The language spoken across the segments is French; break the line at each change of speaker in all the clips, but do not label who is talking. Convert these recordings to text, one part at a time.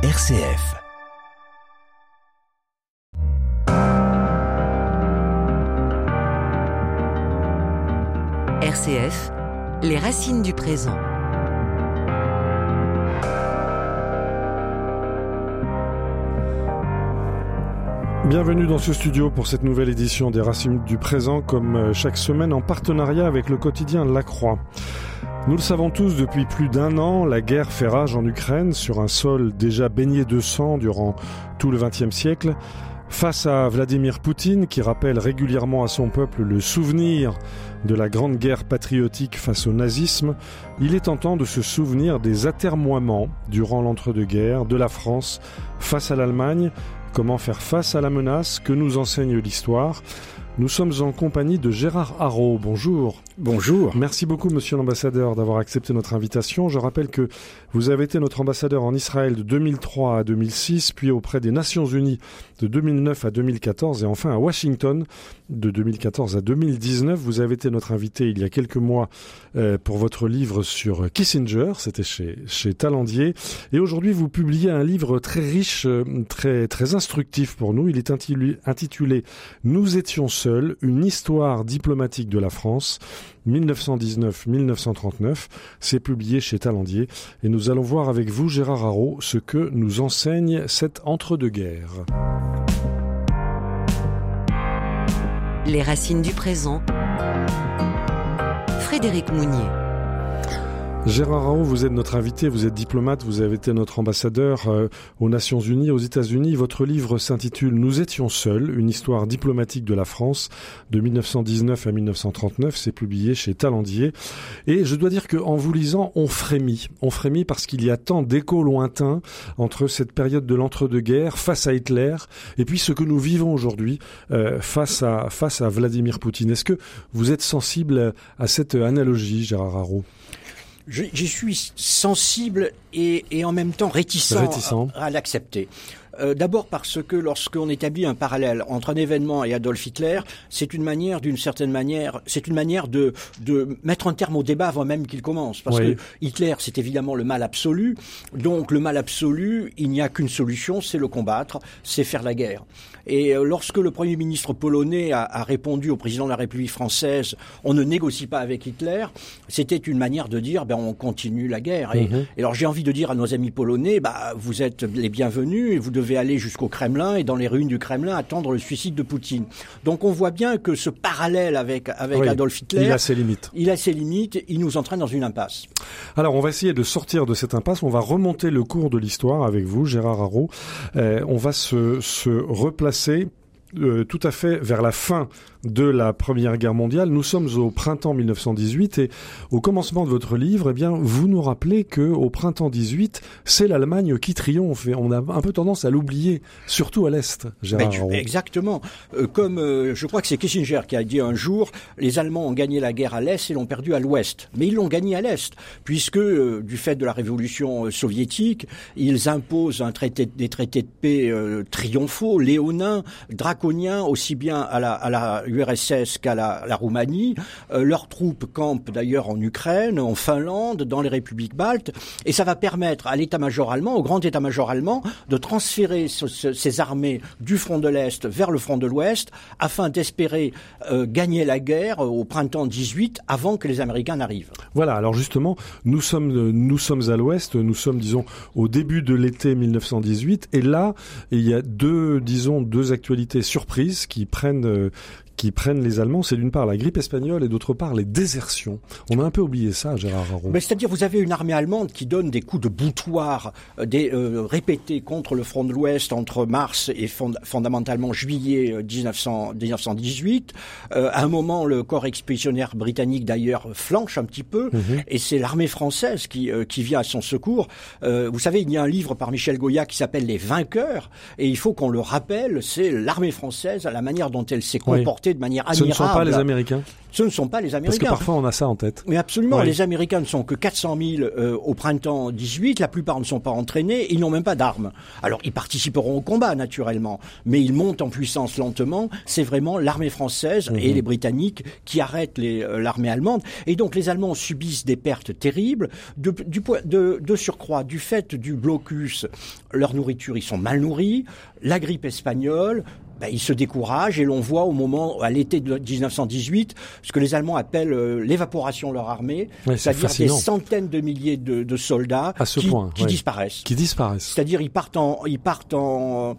RCF.
RCF, les racines du présent.
Bienvenue dans ce studio pour cette nouvelle édition des Racines du présent, comme euh, chaque semaine en partenariat avec le quotidien La Croix. Nous le savons tous, depuis plus d'un an, la guerre fait rage en Ukraine sur un sol déjà baigné de sang durant tout le XXe siècle. Face à Vladimir Poutine, qui rappelle régulièrement à son peuple le souvenir de la grande guerre patriotique face au nazisme, il est tentant de se souvenir des atermoiements durant l'entre-deux-guerres de la France face à l'Allemagne, comment faire face à la menace que nous enseigne l'histoire. Nous sommes en compagnie de Gérard Haro. Bonjour.
Bonjour.
Merci beaucoup, monsieur l'ambassadeur, d'avoir accepté notre invitation. Je rappelle que vous avez été notre ambassadeur en Israël de 2003 à 2006, puis auprès des Nations Unies de 2009 à 2014 et enfin à Washington de 2014 à 2019. Vous avez été notre invité il y a quelques mois euh, pour votre livre sur Kissinger. C'était chez, chez Talandier. Et aujourd'hui, vous publiez un livre très riche, euh, très, très instructif pour nous. Il est intitulé, Nous étions seuls, une histoire diplomatique de la France. 1919-1939. C'est publié chez Talandier. Et nous allons voir avec vous, Gérard Haro, ce que nous enseigne cette entre-deux-guerres.
Les racines du présent. Frédéric Mounier.
Gérard Raoult, vous êtes notre invité, vous êtes diplomate, vous avez été notre ambassadeur euh, aux Nations Unies, aux États-Unis. Votre livre s'intitule Nous étions seuls, une histoire diplomatique de la France de 1919 à 1939. C'est publié chez Talandier. Et je dois dire qu'en vous lisant, on frémit. On frémit parce qu'il y a tant d'échos lointains entre cette période de l'entre-deux-guerres face à Hitler et puis ce que nous vivons aujourd'hui euh, face, à, face à Vladimir Poutine. Est-ce que vous êtes sensible à cette analogie, Gérard Haro
J'y suis sensible et, et, en même temps réticent,
réticent.
à, à l'accepter. Euh, D'abord parce que lorsqu'on établit un parallèle entre un événement et Adolf Hitler, c'est une manière, d'une certaine manière, c'est une manière de, de mettre un terme au débat avant même qu'il commence. Parce
Oui.
que Hitler, c'est évidemment le mal absolu. Donc le mal absolu, il n'y a qu'une solution, c'est le combattre, c'est faire la guerre. Et euh, lorsque le Premier ministre polonais a, a répondu au président de la République française, on ne négocie pas avec Hitler, c'était une manière de dire, ben on continue la guerre. Et,
Mhm.
et alors j'ai envie de dire à nos amis polonais, bah vous êtes les bienvenus et vous devez aller jusqu'au Kremlin et dans les ruines du Kremlin attendre le suicide de Poutine. Donc on voit bien que ce parallèle avec avec
Oui,
Adolf Hitler,
Il a ses limites.
il a ses limites, il nous entraîne dans une impasse.
Alors, on va essayer de sortir de cette impasse. On va remonter le cours de l'histoire avec vous, Gérard Haro. Euh, on va se, se replacer euh, tout à fait vers la fin de la Première Guerre mondiale. Nous sommes au printemps 1918 et au commencement de votre livre, eh bien, vous nous rappelez que au printemps 18, c'est l'Allemagne qui triomphe et on a un peu tendance à l'oublier, surtout à l'est.
Exactement. Euh, comme euh, je crois que c'est Kissinger qui a dit un jour, les Allemands ont gagné la guerre à l'est et l'ont perdu à l'ouest. Mais ils l'ont gagné à l'est, puisque euh, du fait de la révolution euh, soviétique, ils imposent un traité, des traités de paix euh, triomphaux, léonins, draconiens, aussi bien à la, à la URSS qu'à la, la Roumanie. Euh, leurs troupes campent d'ailleurs en Ukraine, en Finlande, dans les républiques baltes, et ça va permettre à l'état-major allemand, au grand état-major allemand, de transférer ce- ce- armées du front de l'Est vers le front de l'Ouest, afin d'espérer euh, gagner la guerre euh, au printemps 18 avant que les Américains n'arrivent.
Voilà, alors justement, nous sommes, nous sommes à l'ouest, nous sommes, disons, au début de l'été 1918, et là, il y a deux, disons, deux actualités surprises qui prennent, euh, qui prennent les Allemands. C'est d'une part la grippe espagnole et d'autre part les désertions. On a un peu oublié ça, Gérard Haro.
Mais c'est-à-dire, vous avez une armée allemande qui donne des coups de boutoir euh, des, euh, répétés contre le front de l'Ouest entre mars et fond- fondamentalement juillet euh, 1900 1918. Euh, à un moment, le corps expéditionnaire britannique, d'ailleurs, flanche un petit peu, et c'est l'armée française qui, euh, qui vient à son secours. Euh, vous savez, il y a un livre par Michel Goya qui s'appelle Les Vainqueurs, et il faut qu'on le rappelle, c'est l'armée française, à la manière dont elle s'est
Oui.
Traité de manière
Ce ne sont pas les Américains
Ce ne sont pas les
Parce
Américains.
que parfois on a ça en tête.
Mais absolument,
Oui.
les Américains ne sont que 400 000 euh, au printemps 18, la plupart ne sont pas entraînés, ils n'ont même pas d'armes. Alors ils participeront au combat naturellement, mais ils montent en puissance lentement, c'est vraiment l'armée française et les Britanniques qui arrêtent euh, l'armée allemande. Et donc les Allemands subissent des pertes terribles, de, du, po- de, de surcroît, du fait du blocus, leur nourriture, ils sont mal nourris, la grippe espagnole, ben, ils se découragent et l'on voit au moment, à l'été de 1918, ce que les Allemands appellent euh, l'évaporation de leur armée,
Ouais,
c'est-à-dire des centaines de milliers de, de soldats
À ce
qui,
point,
qui
ouais.
disparaissent.
Qui disparaissent.
C'est-à-dire ils partent en ils partent en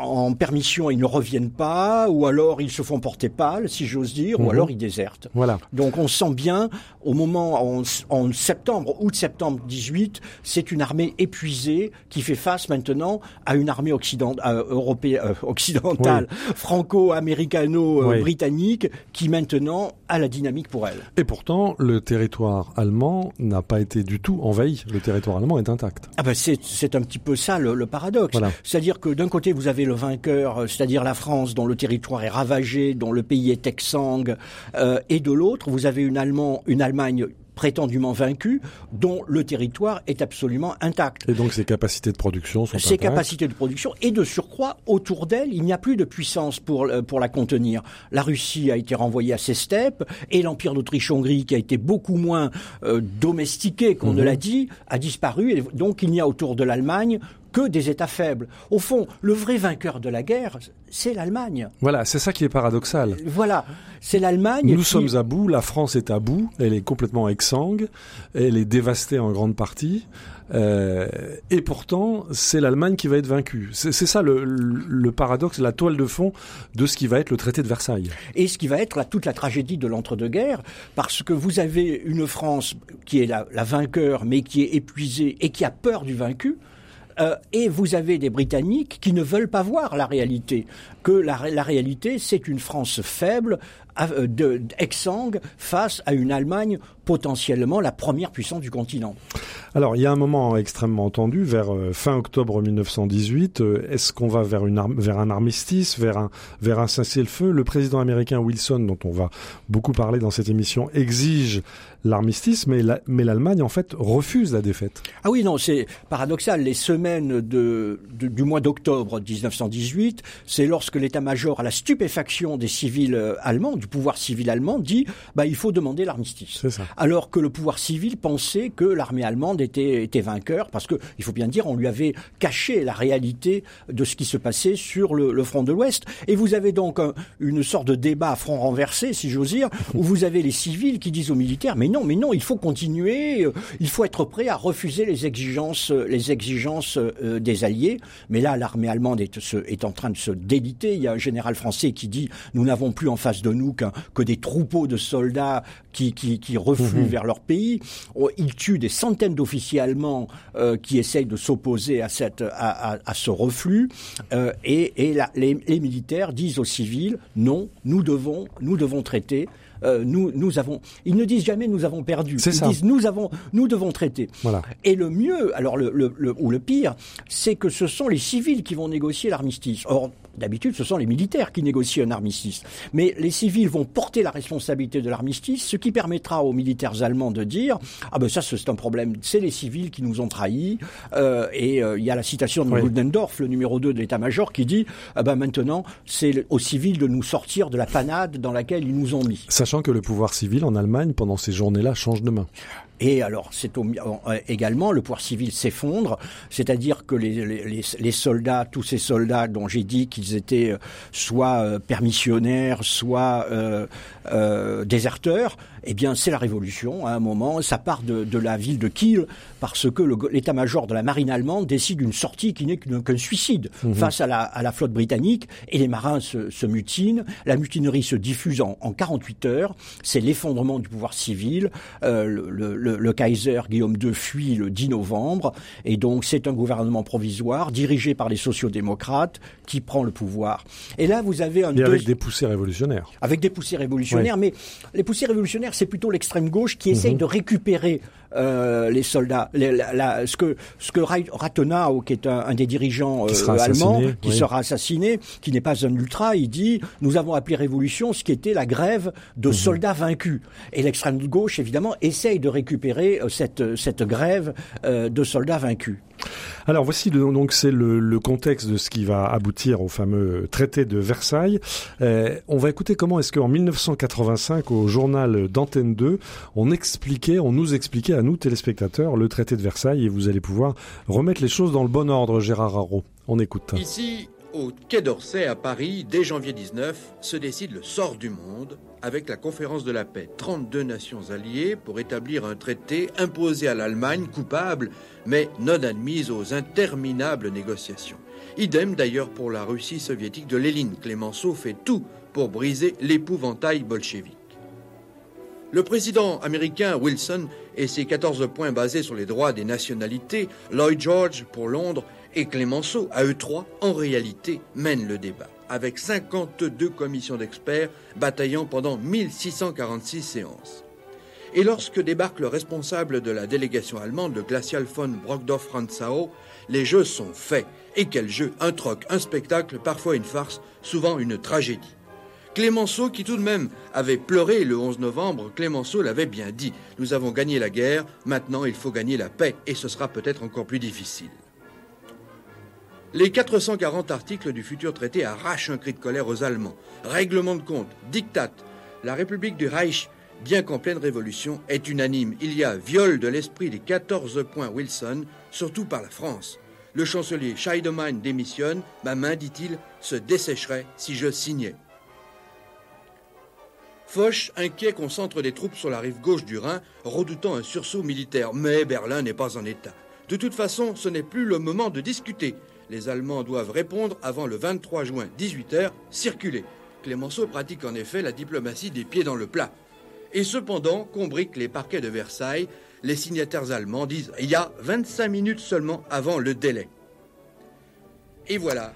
en permission, ils ne reviennent pas, ou alors ils se font porter pâle, si j'ose dire,
Mhm.
ou alors ils désertent.
Voilà.
Donc on sent bien au moment en, en septembre, août-septembre 18, c'est une armée épuisée qui fait face maintenant à une armée occidentale, européenne, euh, occidentale, franco-américano-britannique, qui maintenant a la dynamique pour elle.
Et pourtant, le territoire allemand n'a pas été du tout envahi. Le territoire allemand est intact.
Ah ben c'est c'est un petit peu ça le, le paradoxe.
Voilà.
C'est-à-dire que d'un côté vous avez le vainqueur, euh, c'est-à-dire la France dont le territoire est ravagé, dont le pays est exsangue, euh, et de l'autre vous avez une, Allemand, une Allemagne prétendument vaincue, dont le territoire est absolument intact.
Et donc ses capacités de production sont
Ses
intactes.
capacités de production et de surcroît autour d'elle, il n'y a plus de puissance pour euh, pour la contenir. La Russie a été renvoyée à ses steppes et l'empire d'Autriche-Hongrie, qui a été beaucoup moins euh, domestiqué qu'on
Mhm.
ne l'a dit, a disparu. Et donc il n'y a autour de l'Allemagne que des États faibles. Au fond, le vrai vainqueur de la guerre, c'est l'Allemagne.
Voilà, c'est ça qui est paradoxal.
Voilà, c'est l'Allemagne.
Nous
qui-
sommes à bout, la France est à bout, elle est complètement exsangue, elle est dévastée en grande partie, euh, et pourtant c'est l'Allemagne qui va être vaincue. C'est ça le, le paradoxe, la toile de fond de ce qui va être le traité de Versailles.
et ce qui va être la- toute la tragédie de l'entre-deux-guerres, parce que vous avez une France qui est la, la vainqueur, mais qui est épuisée et qui a peur du vaincu. Euh, et vous avez des Britanniques qui ne veulent pas voir la réalité, que la, ré- la réalité, c'est une France faible, euh, de- exsangue, face à une Allemagne potentiellement la première puissance du continent.
Alors il y a un moment extrêmement tendu vers euh, fin octobre 1918. euh, Est-ce qu'on va vers, une vers un armistice, vers un, vers un cessez-le-feu? Le président américain Wilson, dont on va beaucoup parler dans cette émission, exige l'armistice, mais la- mais l'Allemagne en fait refuse la défaite.
Ah oui, non, c'est paradoxal. Les semaines de, de- du mois d'octobre 1918, c'est lorsque l'état-major, à la stupéfaction des civils euh, allemands, du pouvoir civil allemand, dit bah, il faut demander l'armistice. Alors que le pouvoir civil pensait que l'armée allemande était, était vainqueur, parce que, il faut bien dire, on lui avait caché la réalité de ce qui se passait sur le, le front de l'Ouest. Et vous avez donc un- une sorte de débat à front renversé, si j'ose dire, où vous avez les civils qui disent aux militaires, mais non, mais non, il faut continuer, euh, il faut être prêt à refuser les exigences, euh, les exigences des Alliés. Mais là, l'armée allemande est, est en train de se déliter. Il y a un général français qui dit, nous n'avons plus en face de nous que des troupeaux de soldats qui, qui, qui refluent vers leur pays. Oh, Ils tuent des centaines d'officiers allemands euh, qui essayent de s'opposer à, cette, à, à, à ce reflux. Euh, et et la- les, les militaires disent aux civils, non, nous devons, nous devons traiter. Euh, nous, nous avons. Ils ne disent jamais nous avons perdu. Ils
ça.
disent nous avons, nous devons traiter.
Voilà.
Et le mieux, alors le, le, le- ou le pire, c'est que ce sont les civils qui vont négocier l'armistice. Or, d'habitude, ce sont les militaires qui négocient un armistice. Mais les civils vont porter la responsabilité de l'armistice, ce qui permettra aux militaires allemands de dire ah ben ça c'est un problème, c'est les civils qui nous ont trahis. Euh, et euh, il y a la citation de
Oui.
Ludendorff, le numéro 2 de l'état-major, qui dit ah ben maintenant c'est aux civils de nous sortir de la panade dans laquelle ils nous ont mis.
Sachant que le pouvoir civil en Allemagne, pendant ces journées-là, change de main.
Et alors, c'est euh, également le pouvoir civil s'effondre, c'est-à-dire que les, soldats, tous ces soldats dont j'ai dit qu'ils étaient euh, soit euh, permissionnaires, soit déserteurs, eh bien, c'est la révolution. À un moment, ça part de, de la ville de Kiel parce que l'état-major de la marine allemande décide une sortie qui n'est qu'un suicide face à la, à la flotte britannique et les marins se, se mutinent. La mutinerie se diffuse en, en 48 heures. C'est l'effondrement du pouvoir civil. Euh, le, le- le- le Kaiser Guillaume II fuit le 10 novembre et donc c'est un gouvernement provisoire dirigé par les sociodémocrates qui prend le pouvoir. Et là, vous avez un
Et avec des poussées révolutionnaires.
avec des poussées révolutionnaires, mais les poussées révolutionnaires, c'est plutôt l'extrême gauche qui essaye de récupérer euh, les soldats. ce que ce que Rathenau, qui est un, des dirigeants euh, allemands, qui sera assassiné, qui n'est pas un ultra, il dit nous avons appelé révolution ce qui était la grève de mhm. soldats vaincus. Et l'extrême gauche, évidemment, essaye de récupérer cette cette grève de soldats vaincus.
Alors voici donc c'est le, contexte de ce qui va aboutir au fameux traité de Versailles. Euh, on va écouter comment est-ce qu'en 1985 au journal d'Antenne 2, on expliquait, on nous expliquait à nous téléspectateurs le traité de Versailles et vous allez pouvoir remettre les choses dans le bon ordre, Gérard Haro. On écoute.
Au Quai d'Orsay à Paris, dès janvier 19, se décide le sort du monde avec la conférence de la paix. 32 nations alliées pour établir un traité imposé à l'Allemagne, coupable, mais non admise aux interminables négociations. Idem d'ailleurs pour la Russie soviétique de Léline. Clémenceau fait tout pour briser l'épouvantail bolchevique. Le président américain Wilson et ses 14 points basés sur les droits des nationalités, Lloyd George pour Londres et Clémenceau, à eux trois, en réalité, mènent le débat, avec 52 commissions d'experts bataillant pendant 1646 séances. Et lorsque débarque le responsable de la délégation allemande, le glacial von Brockdorf-Rantzau, les jeux sont faits. Et quel jeu Un troc, un spectacle, parfois une farce, souvent une tragédie. Clémenceau, qui tout de même avait pleuré le 11 novembre, Clémenceau l'avait bien dit. Nous avons gagné la guerre, maintenant il faut gagner la paix, et ce sera peut-être encore plus difficile. Les 440 articles du futur traité arrachent un cri de colère aux Allemands. Règlement de compte, diktat. La République du Reich, bien qu'en pleine révolution, est unanime. Il y a viol de l'esprit des 14 points Wilson, surtout par la France. Le chancelier Scheidemann démissionne. Ma main, dit-il, se dessécherait si je signais. Foch, inquiet, concentre des troupes sur la rive gauche du Rhin, redoutant un sursaut militaire. Mais Berlin n'est pas en état. De toute façon, ce n'est plus le moment de discuter. Les Allemands doivent répondre avant le 23 juin 18h, circuler. Clémenceau pratique en effet la diplomatie des pieds dans le plat. Et cependant, combrique les parquets de Versailles, les signataires allemands disent il y a 25 minutes seulement avant le délai. Et voilà,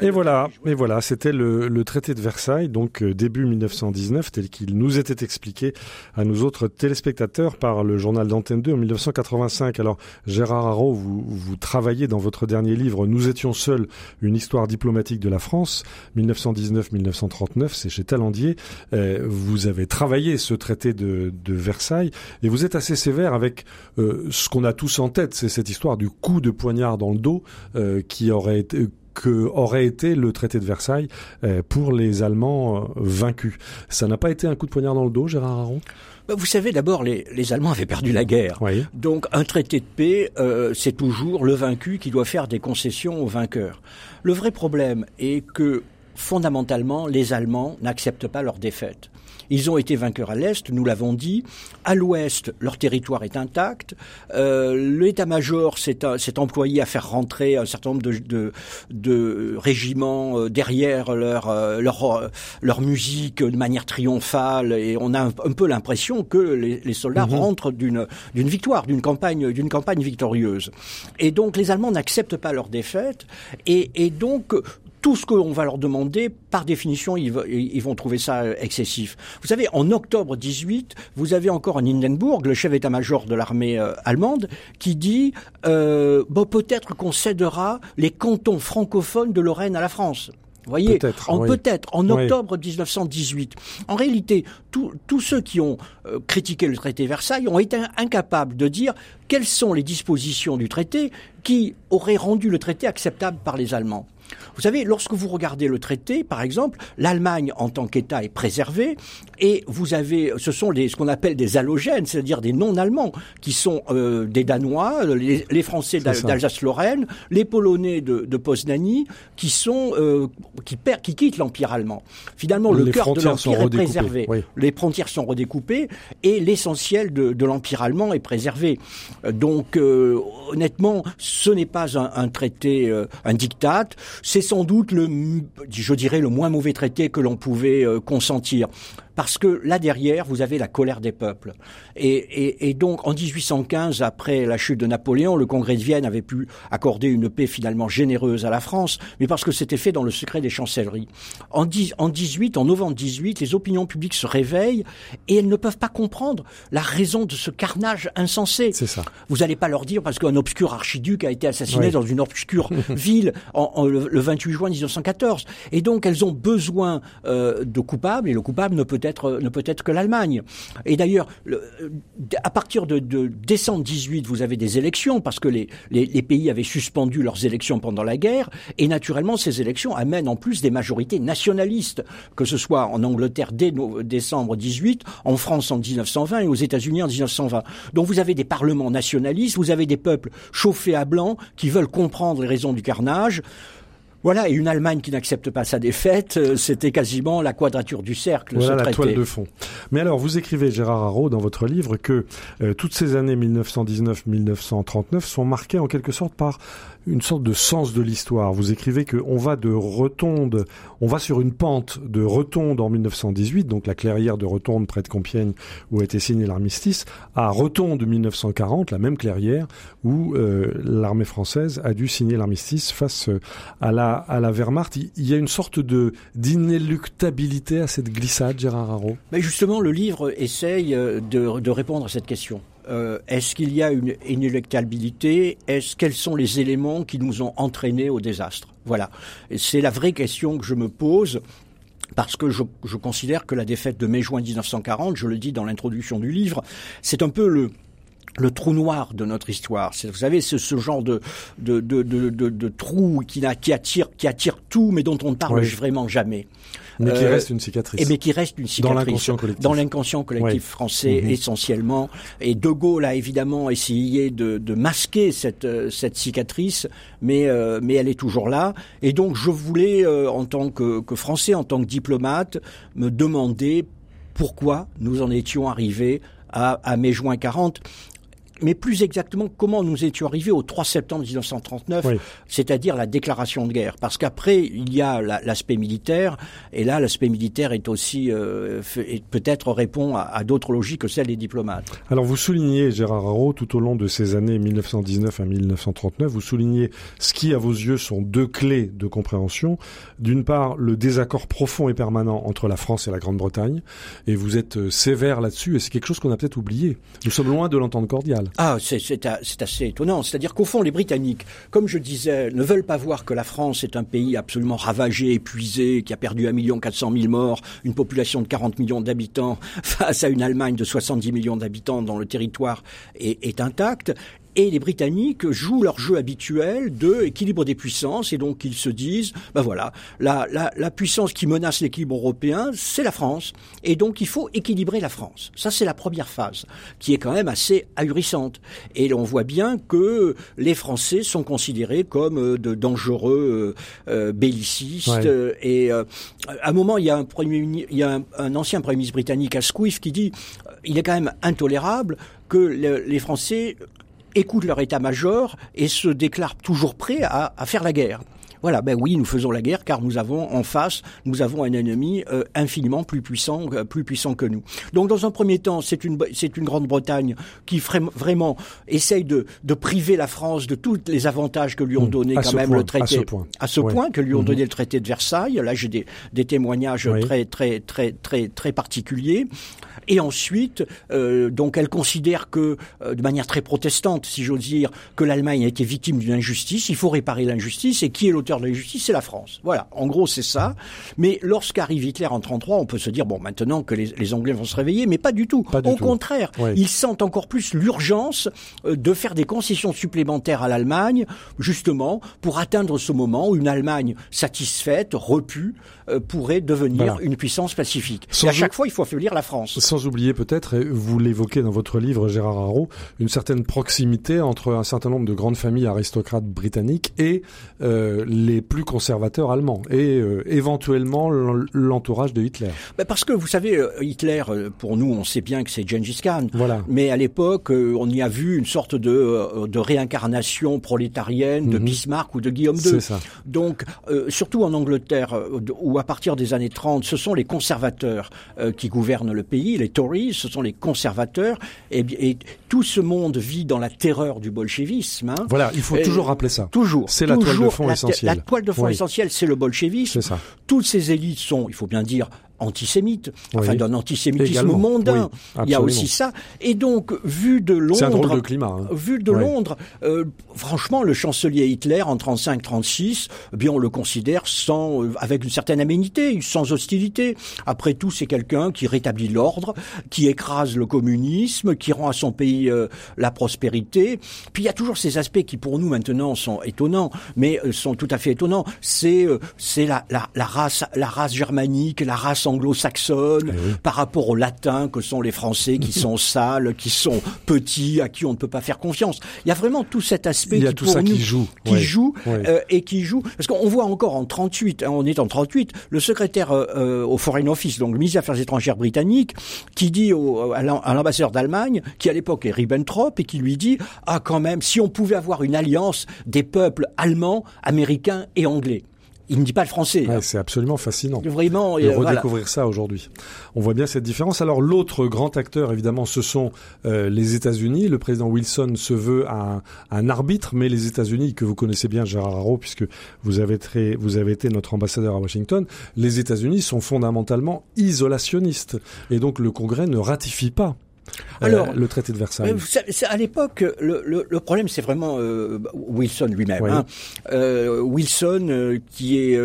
et voilà, et voilà, c'était le, le, traité de Versailles, donc euh, début 1919, tel qu'il nous était expliqué à nous autres téléspectateurs par le journal d'Antenne 2 en 1985. Alors, Gérard Haro, vous, vous travaillez dans votre dernier livre Nous étions seuls, une histoire diplomatique de la France, 1919-1939, c'est chez Talandier. Euh, vous avez travaillé ce traité de, de, Versailles et vous êtes assez sévère avec euh, ce qu'on a tous en tête, c'est cette histoire du coup de poignard dans le dos euh, qui aurait été que aurait été le traité de Versailles euh, pour les Allemands euh, vaincus. Ça n'a pas été un coup de poignard dans le dos, Gérard Aron?
Bah, vous savez, d'abord, les, Allemands avaient perdu la guerre. Donc, un traité de paix, euh, c'est toujours le vaincu qui doit faire des concessions au vainqueur. Le vrai problème est que, fondamentalement, les Allemands n'acceptent pas leur défaite. Ils ont été vainqueurs à l'Est, nous l'avons dit. À l'Ouest, leur territoire est intact. Euh, L'état-major s'est employé à faire rentrer un certain nombre de, de, de régiments euh, derrière leur, euh, leur, euh, leur musique de manière triomphale. Et on a un, peu l'impression que les, les soldats mhm. rentrent d'une victoire, d'une campagne, d'une campagne victorieuse. Et donc les Allemands n'acceptent pas leur défaite. Et, et donc tout ce qu'on va leur demander, par définition, ils, vont trouver ça euh, excessif. Vous savez, en octobre 18, vous avez encore en Hindenburg le chef état-major de l'armée euh, allemande qui dit euh, bon, peut-être qu'on cédera les cantons francophones de Lorraine à la France. Vous voyez, peut-être, en peut-être en octobre 1918. En réalité, tous ceux qui ont euh, critiqué le traité Versailles ont été incapables de dire quelles sont les dispositions du traité qui auraient rendu le traité acceptable par les Allemands. Vous savez, lorsque vous regardez le traité, par exemple, l'Allemagne en tant qu'État est préservée et vous avez, ce sont ce qu'on appelle des allogènes, c'est-à-dire des non-allemands, qui sont euh, des Danois, les, Français d'Alsace-Lorraine, les Polonais de, de Poznani, qui sont euh, qui, qui quittent l'empire allemand. Finalement, le cœur de l'empire est préservé. Les frontières sont redécoupées et l'essentiel de, de l'empire allemand est préservé. Donc, euh, honnêtement, ce n'est pas un, un traité, un diktat c'est sans doute le, je dirais, le moins mauvais traité que l'on pouvait euh, consentir. Parce que là derrière, vous avez la colère des peuples. Et, et, et donc, en 1815, après la chute de Napoléon, le Congrès de Vienne avait pu accorder une paix finalement généreuse à la France, mais parce que c'était fait dans le secret des chancelleries. En, 10, en 18, en novembre 18, les opinions publiques se réveillent et elles ne peuvent pas comprendre la raison de ce carnage insensé.
C'est ça.
Vous n'allez pas leur dire parce qu'un obscur archiduc a été assassiné dans une obscure ville en, le, 28 juin 1914. Et donc elles ont besoin euh, de coupables et le coupable ne peut être ne peut être que l'Allemagne. Et d'ailleurs, à partir de, décembre 18, vous avez des élections parce que les pays avaient suspendu leurs élections pendant la guerre et naturellement ces élections amènent en plus des majorités nationalistes, que ce soit en Angleterre dès décembre 18, en France en 1920 et aux États-Unis en 1920. Donc vous avez des parlements nationalistes, vous avez des peuples chauffés à blanc qui veulent comprendre les raisons du carnage. Voilà, et une Allemagne qui n'accepte pas sa défaite, euh, c'était quasiment la quadrature du cercle.
Voilà la toile de fond. Mais alors, vous écrivez, Gérard Haro, dans votre livre, que euh, toutes ces années 1919-1939 sont marquées en quelque sorte par une sorte de sens de l'histoire. Vous écrivez qu'on va de Retonde, on va sur une pente de Retonde en 1918, donc la clairière de Retonde près de Compiègne où a été signé l'armistice, à Retonde 1940, la même clairière où euh, l'armée française a dû signer l'armistice face à la, à la Wehrmacht. Il y a une sorte de d'inéluctabilité à cette glissade, Gérard Haro?
Mais Justement, le livre essaye euh, de, répondre à cette question. Euh, est-ce qu'il y a une inéluctabilité? Est-ce quels sont les éléments qui nous ont entraînés au désastre? Voilà, c'est la vraie question que je me pose parce que je considère que la défaite de mai-juin 1940, je le dis dans l'introduction du livre, c'est un peu le, le trou noir de notre histoire. Vous savez, c'est ce genre de, de, de, de, de trou qui, qui, attire, qui attire tout, mais dont on ne parle vraiment jamais.
Mais qui euh, reste une cicatrice.
Et mais qui reste une cicatrice. Dans l'inconscient collectif. français mhm. essentiellement. Et De Gaulle a évidemment essayé de, de masquer cette, euh, cette cicatrice, mais, euh, mais elle est toujours là. Et donc je voulais, en tant que, que Français, en tant que diplomate, me demander pourquoi nous en étions arrivés à, à mai-juin 40 mais plus exactement comment nous étions arrivés au 3 septembre 1939, c'est-à-dire la déclaration de guerre. Parce qu'après, il y a l'aspect militaire, et là, l'aspect militaire est aussi, euh, peut-être répond à, d'autres logiques que celles des diplomates.
Alors vous soulignez, Gérard Haro, tout au long de ces années 1919 à 1939, vous soulignez ce qui, à vos yeux, sont deux clés de compréhension. D'une part, le désaccord profond et permanent entre la France et la Grande-Bretagne, et vous êtes euh, sévère là-dessus, et c'est quelque chose qu'on a peut-être oublié. Nous sommes loin de l'entente cordiale.
Ah, c'est assez étonnant. C'est-à-dire qu'au fond, les Britanniques, comme je disais, ne veulent pas voir que la France est un pays absolument ravagé, épuisé, qui a perdu 1 million 400 000 morts, une population de 40 millions d'habitants, face à une Allemagne de 70 millions d'habitants dont le territoire est, est intact. Et les Britanniques jouent leur jeu habituel de équilibre des puissances, et donc ils se disent, ben voilà, la, la, la puissance qui menace l'équilibre européen, c'est la France, et donc il faut équilibrer la France. Ça, c'est la première phase, qui est quand même assez ahurissante. Et on voit bien que les Français sont considérés comme euh, de dangereux euh, euh bellicistes. Et euh, à un moment, il y a un, premier, il y a un, un ancien premier ministre britannique, Asquith, qui dit, il est quand même intolérable que les Français écoutent leur état-major et se déclarent toujours prêts à, à faire la guerre. Voilà, ben oui, nous faisons la guerre car nous avons en face, nous avons un ennemi euh, infiniment plus puissant, euh, plus puissant que nous. Donc, dans un premier temps, c'est une c'est une Grande-Bretagne qui vraiment essaye de, de priver la France de tous les avantages que lui ont mmh. donné quand même le traité.
À ce point,
à ce point que lui ont mmh. donné le traité de Versailles. Là, j'ai des, des témoignages très très très très très particuliers. Et ensuite, euh, donc, elle considère que, euh, de manière très protestante, si j'ose dire, que l'Allemagne a été victime d'une injustice. Il faut réparer l'injustice. Et qui est l'auteur de l'injustice C'est la France. Voilà. En gros, c'est ça. Mais lorsqu'arrive Hitler en 33, on peut se dire bon, maintenant que les, Anglais vont se réveiller, mais pas du tout. Au contraire, ils sentent encore plus l'urgence euh, de faire des concessions supplémentaires à l'Allemagne, justement pour atteindre ce moment où une Allemagne satisfaite, repue, pourrait devenir une puissance pacifique. et à chaque fois, il faut affaiblir la France
sans oublier peut-être, et vous l'évoquez dans votre livre Gérard Haro, une certaine proximité entre un certain nombre de grandes familles aristocrates britanniques et euh, les plus conservateurs allemands et euh, éventuellement l'entourage de Hitler.
Parce que vous savez, euh, Hitler, euh, pour nous, on sait bien que c'est Gengis Khan.
Voilà.
Mais à l'époque, on y a vu une sorte de, de réincarnation prolétarienne de mhm. Bismarck ou de Guillaume II.
C'est ça.
Donc, surtout en Angleterre, où à partir des années 30, ce sont les conservateurs qui gouvernent le pays, les Tories, ce sont les conservateurs, et, et tout ce monde vit dans la terreur du bolchevisme. Hein.
Voilà, il faut toujours rappeler ça.
Toujours.
C'est la toile de fond
la,
essentielle.
La toile de fond essentielle, c'est le bolchevisme.
C'est ça.
Toutes ces élites sont, il faut bien dire, antisémite, enfin d'un antisémitisme mondain. il y a aussi ça. Et donc, vu de Londres,
un drôle de climat. Hein.
Vu de Londres, euh, franchement, le chancelier Hitler en 35-36, eh bien on le considère sans, euh, avec une certaine aménité, sans hostilité. Après tout, c'est quelqu'un qui rétablit l'ordre, qui écrase le communisme, qui rend à son pays euh, la prospérité. Puis il y a toujours ces aspects qui pour nous maintenant sont étonnants, mais sont tout à fait étonnants. C'est c'est la, la, la race la race germanique, la race anglo-saxonne
eh
par rapport aux latins que sont les Français qui sont sales, qui sont petits, à qui on ne peut pas faire confiance. Il y a vraiment tout cet aspect
Il y a
qui,
tout
pour
ça
nous,
qui joue,
qui joue euh, et qui joue. Parce qu'on voit encore en 38, hein, on est en 38, le secrétaire euh, euh, au Foreign Office, donc le ministre des Affaires étrangères britannique, qui dit au, à l'ambassadeur d'Allemagne, qui à l'époque est Ribbentrop, et qui lui dit ah quand même si on pouvait avoir une alliance des peuples allemands, américains et anglais il ne dit pas le français.
Ouais, c'est absolument fascinant.
Vraiment,
de redécouvrir ça aujourd'hui. On voit bien cette différence. Alors l'autre grand acteur, évidemment, ce sont euh, les États-Unis. Le président Wilson se veut un, un arbitre, mais les États-Unis, que vous connaissez bien, Gérard Haro, puisque vous avez, très, vous avez été notre ambassadeur à Washington, les États-Unis sont fondamentalement isolationnistes. Et donc le Congrès ne ratifie pas euh, Alors, le traité de Versailles.
à l'époque, le, le, le, problème, c'est vraiment euh, Wilson lui-même. Hein. Euh, Wilson, qui est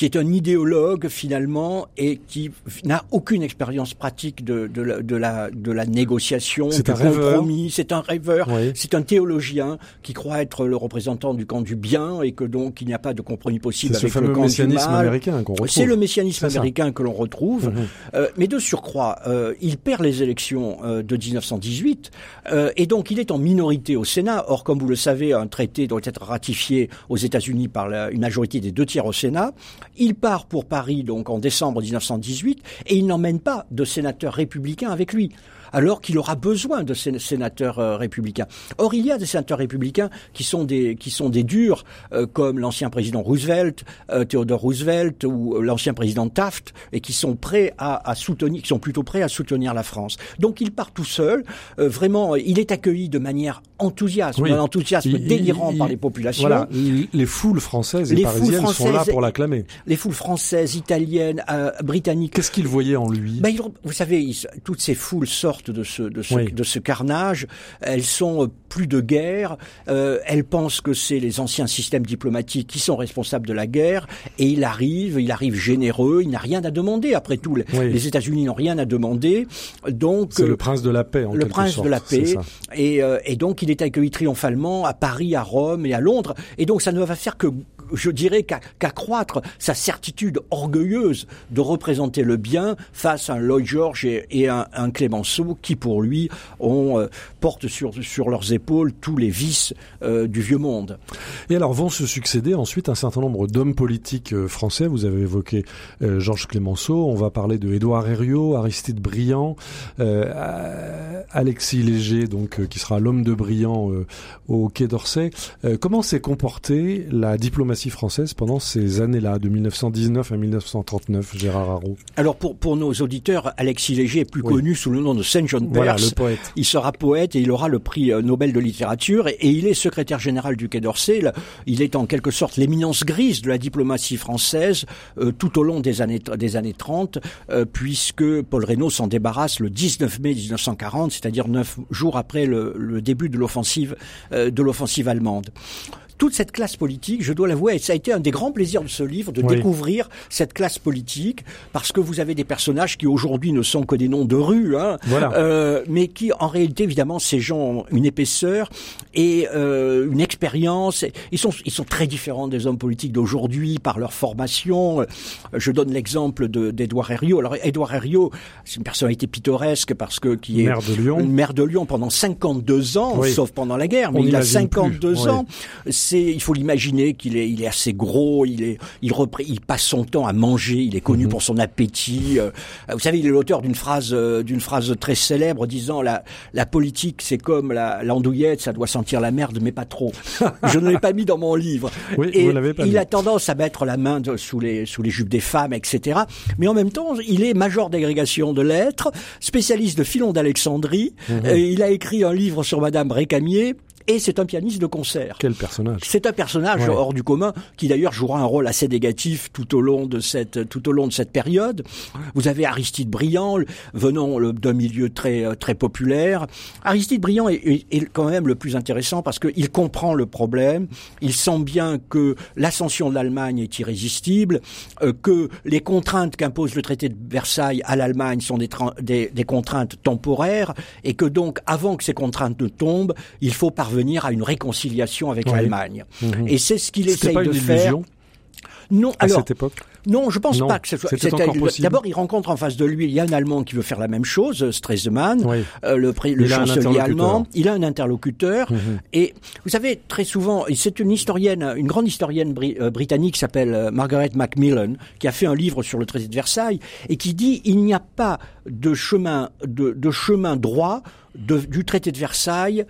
qui est un idéologue finalement et qui n'a aucune expérience pratique de, de, la, de, la, de la négociation,
du
compromis. C'est un rêveur, c'est un théologien qui croit être le représentant du camp du bien et que donc il n'y a pas de compromis possible avec le camp du mal.
américain qu'on retrouve.
C'est le messianisme américain que l'on retrouve. Mhm. euh, mais de surcroît, euh, il perd les élections euh, de 1918 euh, et donc il est en minorité au Sénat. Or, comme vous le savez, un traité doit être ratifié aux États-Unis par la, une majorité des deux tiers au Sénat. Il part pour Paris donc en décembre 1918 et il n'emmène pas de sénateur républicain avec lui alors qu'il aura besoin de sénateurs euh, républicains. Or, il y a des sénateurs républicains qui sont des, qui sont des durs, euh, comme l'ancien président Roosevelt, euh, Theodore Roosevelt ou l'ancien président Taft, et qui sont prêts à, à, soutenir, qui sont plutôt prêts à soutenir la France. Donc, il part tout seul. vraiment, il est accueilli de manière enthousiaste, un enthousiasme délirant par les populations.
Voilà, les foules françaises et les parisiennes sont là pour l'acclamer.
Les foules françaises, italiennes, britanniques.
Qu'est-ce qu'ils voyaient en lui?
Ben, Vous savez, toutes ces foules sortent de ce, de ce, de ce carnage. Elles sont euh, plus de guerre. Euh, elles pensent que c'est les anciens systèmes diplomatiques qui sont responsables de la guerre. Et il arrive, il arrive généreux. Il n'a rien à demander. Après tout, les États-Unis n'ont rien à demander. Donc
c'est le prince de la paix. En
le prince
sorte,
de la paix. Et, euh, et donc il est accueilli triomphalement à Paris, à Rome et à Londres. Et donc ça ne va faire que je dirais qu'accroître sa certitude orgueilleuse de représenter le bien face à un Lloyd George et, un, Clémenceau qui, pour lui, euh, portent sur, sur leurs épaules tous les vices euh, du vieux monde.
Et alors vont se succéder ensuite un certain nombre d'hommes politiques euh, français. Vous avez évoqué Georges Clémenceau. On va parler de Édouard Herriot, Aristide Briand, Alexis Léger, donc qui sera l'homme de Briand au Quai d'Orsay. comment s'est comportée la diplomatie française pendant ces années-là, de 1919 à 1939, Gérard Haro
Alors pour, pour nos auditeurs, Alexis Léger est plus connu sous le nom de Saint John
Voilà, le poète.
Il sera poète et il aura le prix euh, Nobel de littérature et, il est secrétaire général du Quai d'Orsay. Il est en quelque sorte l'éminence grise de la diplomatie française euh, tout au long des années, des années 30, euh, puisque Paul Reynaud s'en débarrasse le 19 mai 1940, c'est-à-dire neuf jours après le, le début de l'offensive de l'offensive allemande toute cette classe politique, je dois l'avouer, ça a été un des grands plaisirs de ce livre, de découvrir cette classe politique, parce que vous avez des personnages qui aujourd'hui ne sont que des noms de rue, hein, euh, mais qui en réalité, évidemment, ces gens ont une épaisseur et euh, une expérience. Ils sont, ils sont très différents des hommes politiques d'aujourd'hui par leur formation. Je donne l'exemple d'Edouard Herriot. Alors, Edouard Herriot, c'est une personnalité pittoresque parce que qui est
maire de Lyon,
maire de Lyon pendant 52 ans, sauf pendant la guerre, mais il a 52 ans assez, il faut l'imaginer qu'il est, il est assez gros, il est, il repré, il passe son temps à manger, il est connu
Mhm.
pour son appétit. euh, vous savez, il est l'auteur d'une phrase, euh, d'une phrase très célèbre disant la, la politique, c'est comme la, l'andouillette, ça doit sentir la merde, mais pas trop. Je ne l'ai pas mis dans mon livre.
Oui,
Et
vous l'avez pas
il
mis.
a tendance à mettre la main de- sous les sous les jupes des femmes, etc. Mais en même temps, il est major d'agrégation de lettres, spécialiste de Philon d'Alexandrie.
Mhm.
Euh, il a écrit un livre sur Madame Récamier. Et c'est un pianiste de concert.
Quel personnage
C'est un personnage
Ouais.
hors du commun qui d'ailleurs jouera un rôle assez négatif tout au long de cette tout au long de cette période. Vous avez Aristide Briand venant d'un milieu très euh, très populaire. Aristide Briand est, est- est quand même le plus intéressant parce qu'il comprend le problème. Il sent bien que l'ascension de l'Allemagne est irrésistible, euh, que les contraintes qu'impose le traité de Versailles à l'Allemagne sont des, des, des contraintes temporaires et que donc avant que ces contraintes ne tombent, il faut parvenir à une réconciliation avec
Oui.
l'Allemagne.
Mhm.
Et c'est ce qu'il essaye
pas
de
une
faire.
illusion
Non,
à
alors
cette époque
non, je pense
Non,
pas que ce soit.
possible.
D'abord, il rencontre en face de lui, il y a un Allemand qui veut faire la même chose, Stresemann,
Oui.
euh, le, chancelier allemand. Il a un interlocuteur.
Mhm.
Et vous savez, très souvent, c'est une historienne, une grande historienne bri- euh, britannique qui s'appelle euh, Margaret Macmillan, qui a fait un livre sur le traité de Versailles et qui dit il n'y a pas de chemin de, de chemin droit de- du traité de Versailles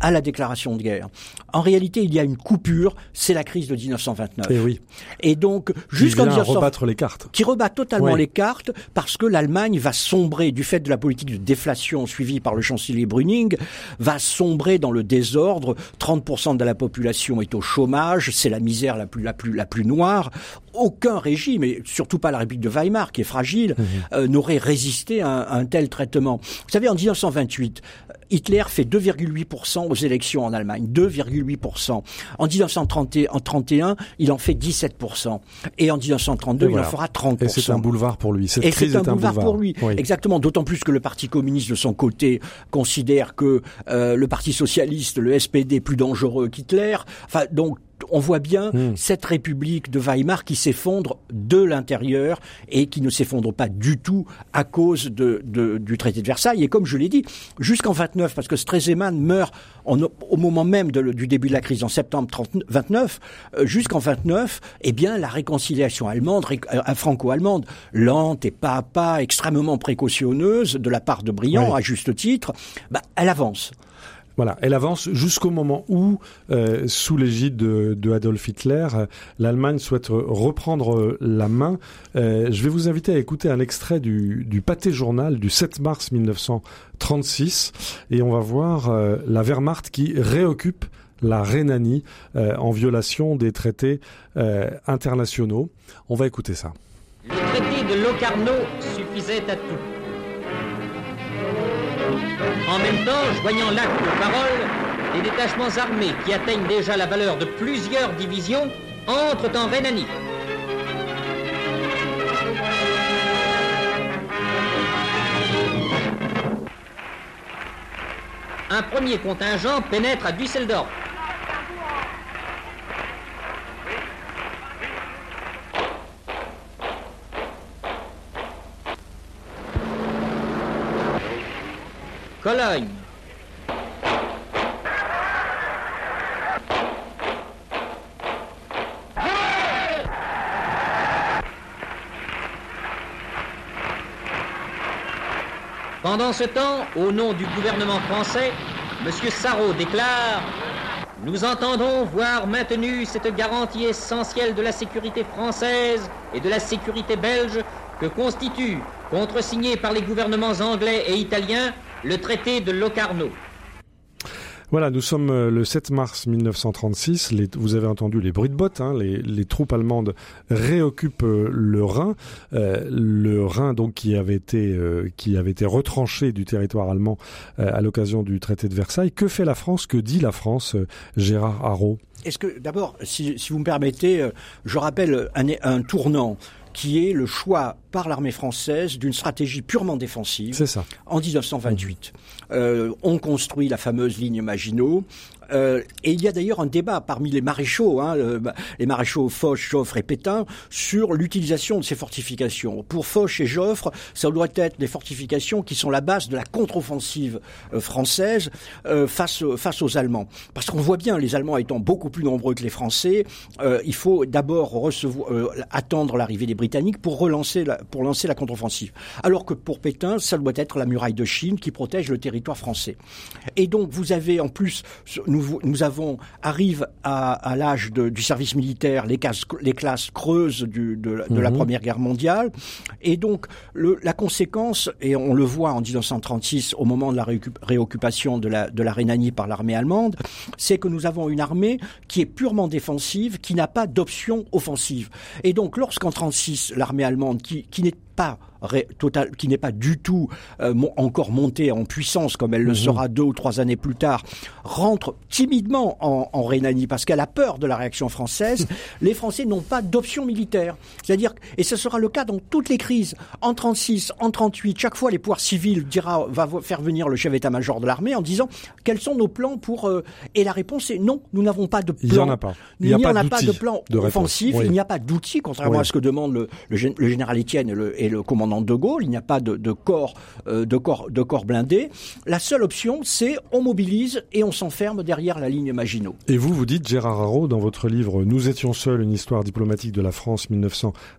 à la déclaration de guerre. En réalité, il y a une coupure, c'est la crise de 1929.
Et Eh oui.
Et donc, jusqu'en 1929
rebattre les cartes.
qui rebat totalement les cartes parce que l'Allemagne va sombrer du fait de la politique de déflation suivie par le chancelier Brüning, va sombrer dans le désordre. 30% de la population est au chômage, c'est la misère la plus la plus la plus noire. Aucun régime, et surtout pas la République de Weimar qui est fragile, euh, n'aurait résisté à un, à un tel traitement. Vous savez, en 1928, Hitler fait 2,8% aux élections en Allemagne, 2,8%. En 1931, il en fait 17%. Et en 1932,
Et
il en fera 30%.
Et c'est un boulevard pour lui. Cette
Et
crise
c'est un
est un
boulevard, pour lui.
Oui.
Exactement. D'autant plus que le Parti communiste, de son côté, considère que euh, le Parti socialiste, le SPD, est plus dangereux qu'Hitler. Enfin, donc, on voit bien
Hmm.
cette République de Weimar qui s'effondre de l'intérieur et qui ne s'effondre pas du tout à cause de, de- du traité de Versailles. Et comme je l'ai dit, jusqu'en 29, parce que Stresemann meurt en- au moment même de- du début de la crise, en septembre 30 29, euh, jusqu'en 29, eh bien, la réconciliation allemande, ré- euh, franco-allemande, lente et pas à pas, extrêmement précautionneuse de la part de Briand,
Oui.
à juste titre, bah, elle avance.
Voilà, elle avance jusqu'au moment où, euh, sous l'égide de, Adolf Hitler, euh, l'Allemagne souhaite reprendre euh, la main. Je vais vous inviter à écouter un extrait du, du Pâté Journal du 7 mars 1936 et on va voir la Wehrmacht qui réoccupe la Rhénanie en violation des traités internationaux. On va écouter ça.
Le traité de Locarno suffisait à tout. En même temps, joignant l'acte de parole, les détachements armés qui atteignent déjà la valeur de plusieurs divisions entrent en Rhénanie. Un premier contingent pénètre à Düsseldorf. Pendant ce temps, au nom du gouvernement français, M. Sarrault déclare Nous entendons voir maintenue cette garantie essentielle de la sécurité française et de la sécurité belge que constitue, contresigné par les gouvernements anglais et italiens, le traité de Locarno.
Voilà, nous sommes euh, le 7 mars 1936. Les- vous avez entendu les bruits de bottes. hein, les, les troupes allemandes réoccupent euh, le Rhin, euh, le Rhin donc qui avait été euh, qui avait été retranché du territoire allemand euh, à l'occasion du traité de Versailles. Que fait la France? Que dit la France euh, Gérard Haro?
Est-ce que, d'abord, si, si vous me permettez, euh, je rappelle un, un tournant qui est le choix par l'armée française d'une stratégie purement défensive.
C'est ça.
En 1928, euh, on construit la fameuse ligne Maginot. Euh, et il y a d'ailleurs un débat parmi les maréchaux, hein, les maréchaux Foch, Joffre et Pétain, sur l'utilisation de ces fortifications. Pour Foch et Joffre, ça doit être des fortifications qui sont la base de la contre-offensive euh, française euh, face, face aux Allemands. Parce qu'on voit bien, les Allemands étant beaucoup plus nombreux que les Français, euh, il faut d'abord euh, attendre l'arrivée des Britanniques pour relancer la, pour lancer la contre-offensive. Alors que pour Pétain, ça doit être la muraille de Chine qui protège le territoire français. Et donc vous avez en plus, nous, nous avons arrive à, à l'âge du service militaire les classes, les classes creuses du, de, de la
Mhm.
Première Guerre mondiale, et donc le, la conséquence, et on le voit en 1936 au moment de la réoccupation de la, de la Rhénanie par l'armée allemande, c'est que nous avons une armée qui est purement défensive, qui n'a pas d'option offensive. Et donc lorsqu'en 36 l'armée allemande, qui, qui n'est pas ré- total, qui n'est pas du tout euh, encore montée en puissance comme elle le sera deux ou trois années plus tard, rentre timidement en, en Rhénanie parce qu'elle a peur de la réaction française. les Français n'ont pas d'option militaire, c'est-à-dire et ce sera le cas dans toutes les crises. En 36, en 38, chaque fois les pouvoirs civils dira va faire venir le chef d'état-major de l'armée en disant quels sont nos plans pour euh, et la réponse est non, nous n'avons pas de plan.
Il y en a pas. Il
n'y en a pas de plan
de
offensif,
Oui.
il n'y a pas d'outils, contrairement
Oui.
à ce que demande le, le gén- le général Étienne et le, et le commandant de Gaulle. Il n'y a pas de, de corps, euh, de corps, de corps blindés. La seule option, c'est on mobilise et on s'enferme derrière la ligne Maginot.
Et vous, vous dites, Gérard Haro, dans votre livre Nous étions seuls, une histoire diplomatique de la France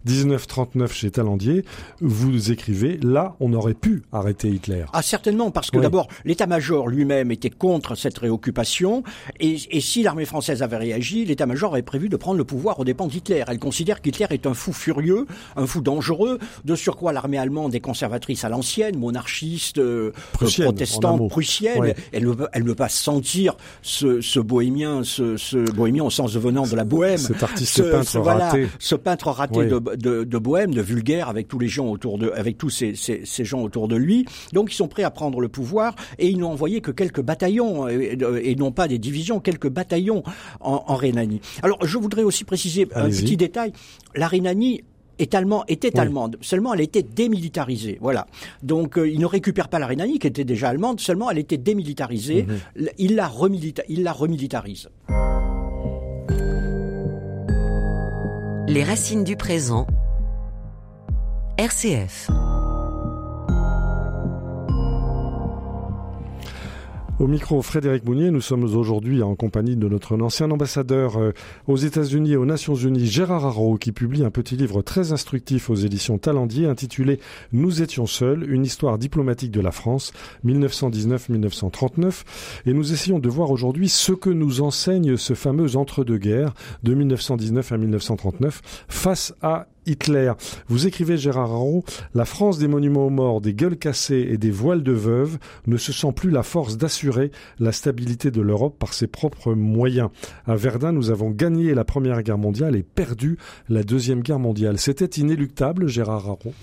1919-39 chez Talandier, vous écrivez, là, on aurait pu arrêter Hitler.
Ah certainement, parce que
Oui.
d'abord, l'état-major lui-même était contre cette réoccupation, et, et si l'armée française avait réagi, l'état-major avait prévu de prendre le pouvoir aux dépens d'Hitler. Elle considère qu'Hitler est un fou furieux, un fou dangereux, de surcroît l'armée allemande est conservatrice à l'ancienne, monarchiste, euh,
Prussienne,
protestante, prussienne,
Ouais.
elle ne veut, elle ne pas sentir ce, ce bohémien, ce, ce bohémien au sens de venant de la bohème,
Cet artiste
ce,
peintre
ce- voilà,
raté.
ce peintre raté de, de, de bohème, de vulgaire, avec tous les gens autour de, avec tous ces, ces, ces gens autour de lui. Donc ils sont prêts à prendre le pouvoir et ils n'ont envoyé que quelques bataillons et, et non pas des divisions, quelques bataillons en, en Rhénanie. Alors je voudrais aussi préciser un petit détail. La Rhénanie est allemand, était
Oui.
allemande. Seulement, elle était démilitarisée. Voilà. Donc, euh, il ne récupère pas la Rhénanie, qui était déjà allemande. Seulement, elle était démilitarisée.
Mhm.
L- Il la remilita- il la remilitarise.
Les racines du présent. RCF.
Au micro, Frédéric Mounier, nous sommes aujourd'hui en compagnie de notre ancien ambassadeur euh, aux États-Unis et aux Nations Unies, Gérard Haro, qui publie un petit livre très instructif aux éditions Talendier intitulé Nous étions seuls, une histoire diplomatique de la France, 1919-1939. Et nous essayons de voir aujourd'hui ce que nous enseigne ce fameux entre-deux-guerres de 1919 à 1939 face à Hitler. Vous écrivez, Gérard Haro, la France des monuments aux morts, des gueules cassées et des voiles de veuves ne se sent plus la force d'assurer la stabilité de l'Europe par ses propres moyens. À Verdun, nous avons gagné la Première Guerre mondiale et perdu la Deuxième Guerre mondiale. C'était inéluctable, Gérard Haro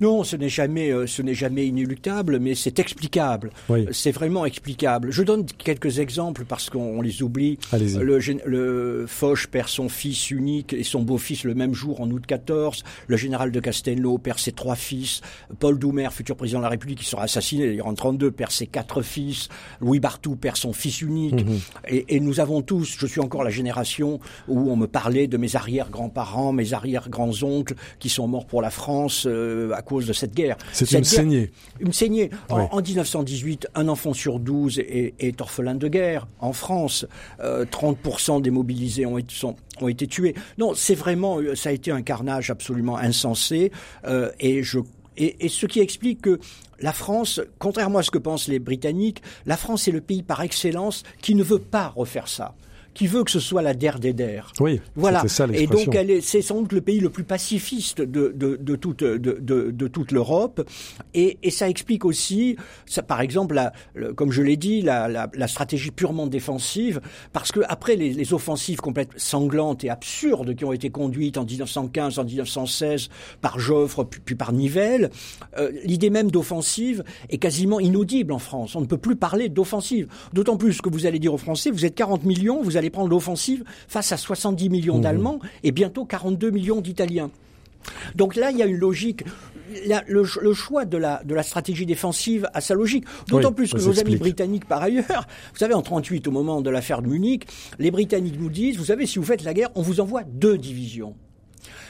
Non, ce n'est jamais, euh, ce n'est jamais inéluctable, mais c'est explicable.
Oui,
C'est vraiment explicable. Je donne quelques exemples parce qu'on on les oublie. Le, le Foch perd son fils unique et son beau-fils le même jour en août 14. Le général de Castelnau perd ses trois fils. Paul Doumer, futur président de la République, qui sera assassiné d'ailleurs en 32, perd ses quatre fils. Louis Barthou perd son fils unique.
Mhm.
Et, et nous avons tous, je suis encore la génération où on me parlait de mes arrière-grands-parents, mes arrière-grands-oncles qui sont morts pour la France euh, à cause de cette guerre.
C'est une
guerre-
saignée.
une saignée. En,
Ouais.
en 1918, un enfant sur 12 est, est orphelin de guerre. En France, euh, 30% des mobilisés ont été, sont- ont été tués. Non, c'est vraiment, euh, ça a été un carnage absolument insensé. euh, et je et, et ce qui explique que la France, contrairement à ce que pensent les Britanniques, la France est le pays par excellence qui ne veut pas refaire ça, qui veut que ce soit la der des der.
Oui,
Voilà.
ça
Et donc, elle est, c'est sans doute le pays le plus pacifiste de, de, de toute, de, de, de toute l'Europe. Et, et ça explique aussi, ça, par exemple, la, le- comme je l'ai dit, la, la, la stratégie purement défensive, parce que après les, les offensives complètement sanglantes et absurdes qui ont été conduites en 1915, en 1916 par Joffre, puis, puis par Nivelle, euh, l'idée même d'offensive est quasiment inaudible en France. On ne peut plus parler d'offensive. D'autant plus que vous allez dire aux Français, vous êtes 40 millions, vous allez prendre l'offensive face à 70 millions
Mmh.
d'Allemands et bientôt 42 millions d'Italiens. Donc là, il y a une logique le, choix de la, de la stratégie défensive a sa logique. D'autant plus que nos amis britanniques, par ailleurs, vous savez, en 38, au moment de l'affaire de Munich, les Britanniques nous disent, vous savez, si vous faites la guerre, on vous envoie deux divisions.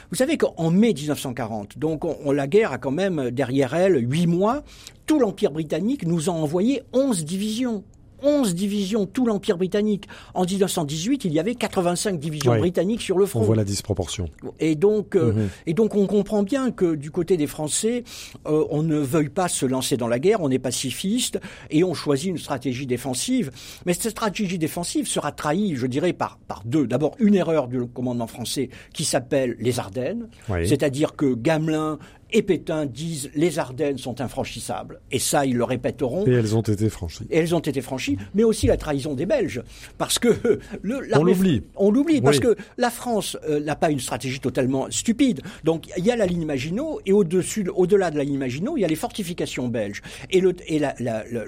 Vous savez qu'en mai 1940, donc on, la guerre a quand même derrière elle huit mois, tout l'Empire britannique nous a envoyé onze divisions. 11 divisions, tout l'Empire britannique. En 1918, il y avait 85 divisions britanniques sur le front.
On voit la disproportion.
Et donc, euh, mhm. et donc on comprend bien que du côté des Français, euh, on ne veuille pas se lancer dans la guerre, on est pacifiste et on choisit une stratégie défensive. Mais cette stratégie défensive sera trahie, je dirais, par, par deux. D'abord, une erreur du commandement français qui s'appelle les Ardennes. C'est-à-dire que Gamelin et Pétain disent les Ardennes sont infranchissables. Et ça, ils le répéteront.
Et elles ont été franchies.
Et elles ont été franchies, mais aussi la trahison des Belges. Parce que
le, on l'oublie.
On l'oublie, parce que la France euh, n'a pas une stratégie totalement stupide. Donc il y a la ligne Maginot, et au-dessus, au-delà de la ligne Maginot, il y a les fortifications belges. Et, le, et la,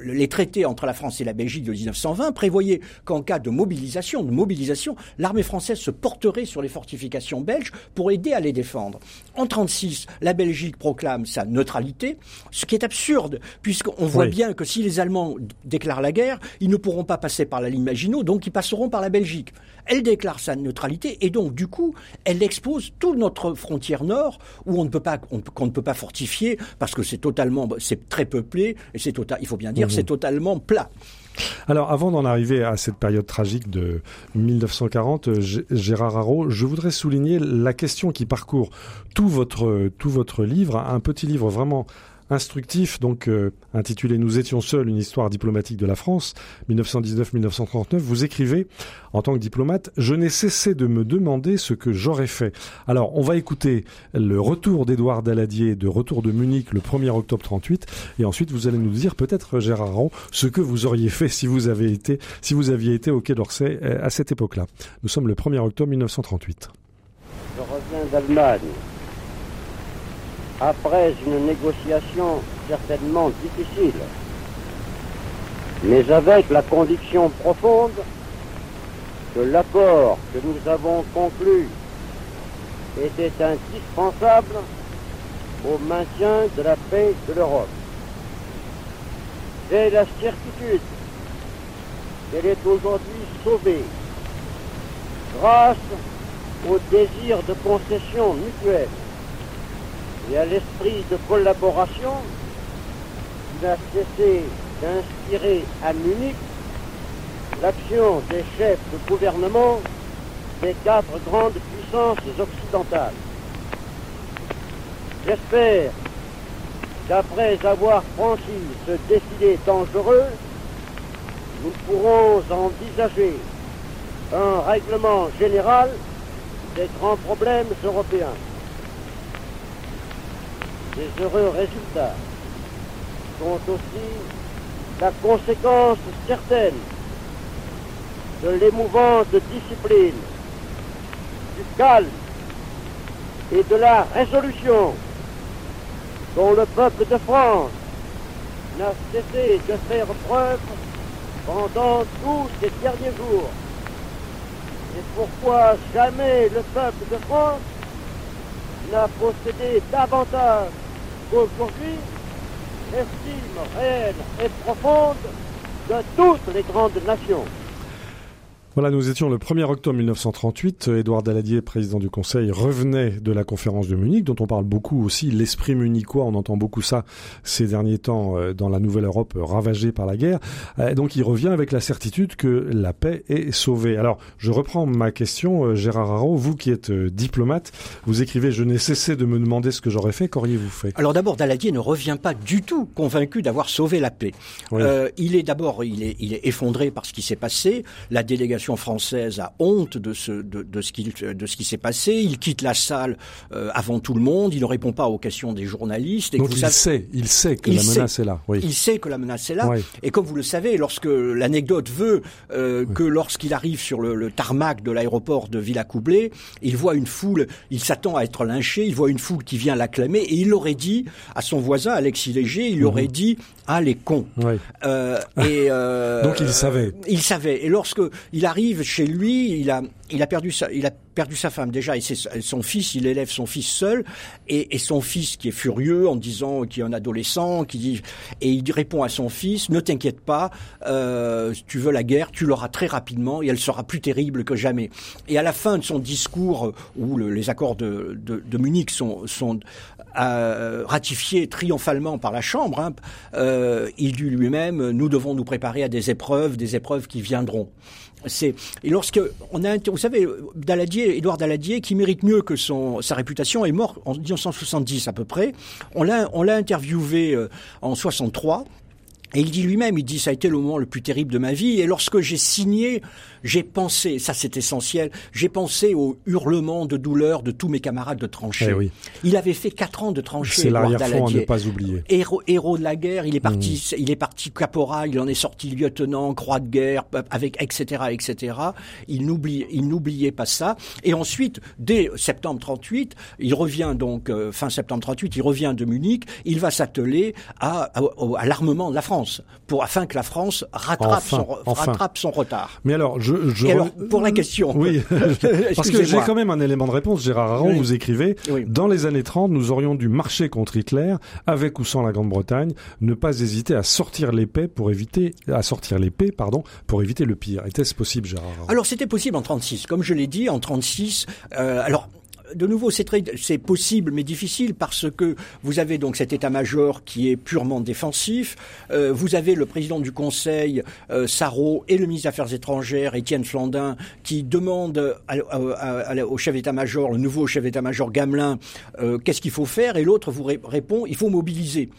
les traités entre la France et la Belgique de 1920 prévoyaient qu'en cas de mobilisation, de mobilisation, l'armée française se porterait sur les fortifications belges pour aider à les défendre. En 36, la Belgique proclame sa neutralité, ce qui est absurde, puisqu'on voit bien que si les Allemands déclarent la guerre, ils ne pourront pas passer par la ligne Maginot, donc ils passeront par la Belgique. Elle déclare sa neutralité et donc du coup, elle expose toute notre frontière nord où on ne peut pas qu'on ne peut pas fortifier parce que c'est totalement c'est très peuplé et c'est total, il faut bien dire, mmh. c'est totalement plat.
Alors, avant d'en arriver à cette période tragique de 1940, Gérard Haro, je voudrais souligner la question qui parcourt tout votre, tout votre livre, un petit livre vraiment instructif, donc euh, intitulé Nous étions seuls, une histoire diplomatique de la France, 1919-1939, vous écrivez, en tant que diplomate, je n'ai cessé de me demander ce que j'aurais fait. Alors, on va écouter le retour d'Édouard Daladier de Retour de Munich le 1er octobre 38, et ensuite vous allez nous dire peut-être, Gérard Ron, ce que vous auriez fait si vous, avez été, si vous aviez été au Quai d'Orsay euh, à cette époque-là. Nous sommes le 1er octobre 1938.
Je reviens d'Allemagne après une négociation certainement difficile, mais avec la conviction profonde que l'accord que nous avons conclu était indispensable au maintien de la paix de l'Europe. J'ai la certitude qu'elle est aujourd'hui sauvée grâce au désir de concession mutuelle et à l'esprit de collaboration qui n'a cessé d'inspirer à Munich l'action des chefs de gouvernement des quatre grandes puissances occidentales. J'espère qu'après avoir franchi ce défilé dangereux, nous pourrons envisager un règlement général des grands problèmes européens les heureux résultats sont aussi la conséquence certaine de l'émouvante discipline, du calme et de la résolution dont le peuple de France n'a cessé de faire preuve pendant tous ces derniers jours. Et pourquoi jamais le peuple de France n'a possédé davantage qu'aujourd'hui, l'estime réelle et profonde de toutes les grandes nations.
Voilà, nous étions le 1er octobre 1938. Édouard Daladier, président du Conseil, revenait de la conférence de Munich, dont on parle beaucoup aussi, l'esprit munichois, on entend beaucoup ça ces derniers temps euh, dans la nouvelle Europe ravagée par la guerre. Euh, donc il revient avec la certitude que la paix est sauvée. Alors, je reprends ma question, euh, Gérard Haro, vous qui êtes diplomate, vous écrivez « Je n'ai cessé de me demander ce que j'aurais fait, qu'auriez-vous fait ?»
Alors d'abord, Daladier ne revient pas du tout convaincu d'avoir sauvé la paix. il est d'abord, il est, il est effondré par ce qui s'est passé. La délégation française a honte de ce, de, de ce, qui, de ce qui s'est passé. Il quitte la salle euh, avant tout le monde. Il ne répond pas aux questions des journalistes.
Et Donc il, sait, il sait que la menace est là. Oui.
Il sait que la menace est là. Et comme vous le savez, lorsque l'anecdote veut euh, que lorsqu'il arrive sur le, le tarmac de l'aéroport de Villacoublay, il voit une foule, il s'attend à être lynché, il voit une foule qui vient l'acclamer et il aurait dit à son voisin Alexis Léger, il mhm. aurait dit ah les cons.
Euh, et euh, Donc il savait.
Il savait. Et lorsque il arrive chez lui, il a, il a perdu sa, il a perdu sa femme déjà et son fils, il élève son fils seul et, et, son fils qui est furieux en disant qu'il est un adolescent, qui dit et il répond à son fils ne t'inquiète pas, euh, tu veux la guerre, tu l'auras très rapidement et elle sera plus terrible que jamais. Et à la fin de son discours où le, les accords de, de, de, Munich sont, sont euh, ratifiés triomphalement par la Chambre, hein, euh, il dit lui-même nous devons nous préparer à des épreuves, des épreuves qui viendront. C'est et lorsque on a vous savez Daladier Édouard Daladier qui mérite mieux que son sa réputation est mort en 1970 à peu près. On l'a on l'a interviewé euh, en 63 et il dit lui-même, il dit ça a été le moment le plus terrible de ma vie. Et lorsque j'ai signé, j'ai pensé, ça c'est essentiel, j'ai pensé au hurlement de douleur de tous mes camarades de tranchée.
Eh
il avait fait quatre ans de tranchée.
C'est l'arrière-fond à ne pas oublier.
Héros, héros de la guerre, il est parti, mm. il est parti caporal, il en est sorti lieutenant, croix de guerre, avec etc. etc. Il n'oubliait, il n'oubliait pas ça. Et ensuite, dès septembre 38, il revient donc euh, fin septembre 38, il revient de Munich, il va s'atteler à, à, à l'armement de la France pour afin que la France rattrape, son, rattrape son retard.
Mais alors, je, je
alors, pour la question,
oui, parce que j'ai quand même un élément de réponse. Gérard Aron, vous écrivez dans les années 30, nous aurions dû marcher contre Hitler, avec ou sans la Grande-Bretagne, ne pas hésiter à sortir l'épée pour éviter, à sortir l'épée, pardon, pour éviter le pire. Était-ce possible, Gérard Aron?
Alors c'était possible en 36, comme je l'ai dit, en 36. Euh, alors de nouveau, c'est possible, mais difficile parce que vous avez donc cet état-major qui est purement défensif. Euh, vous avez le président du Conseil, euh, Sarrault, et le ministre des Affaires étrangères, Étienne Flandin, qui demandent au chef d'état-major, le nouveau chef d'état-major Gamelin, euh, qu'est-ce qu'il faut faire, et l'autre vous répond, il faut mobiliser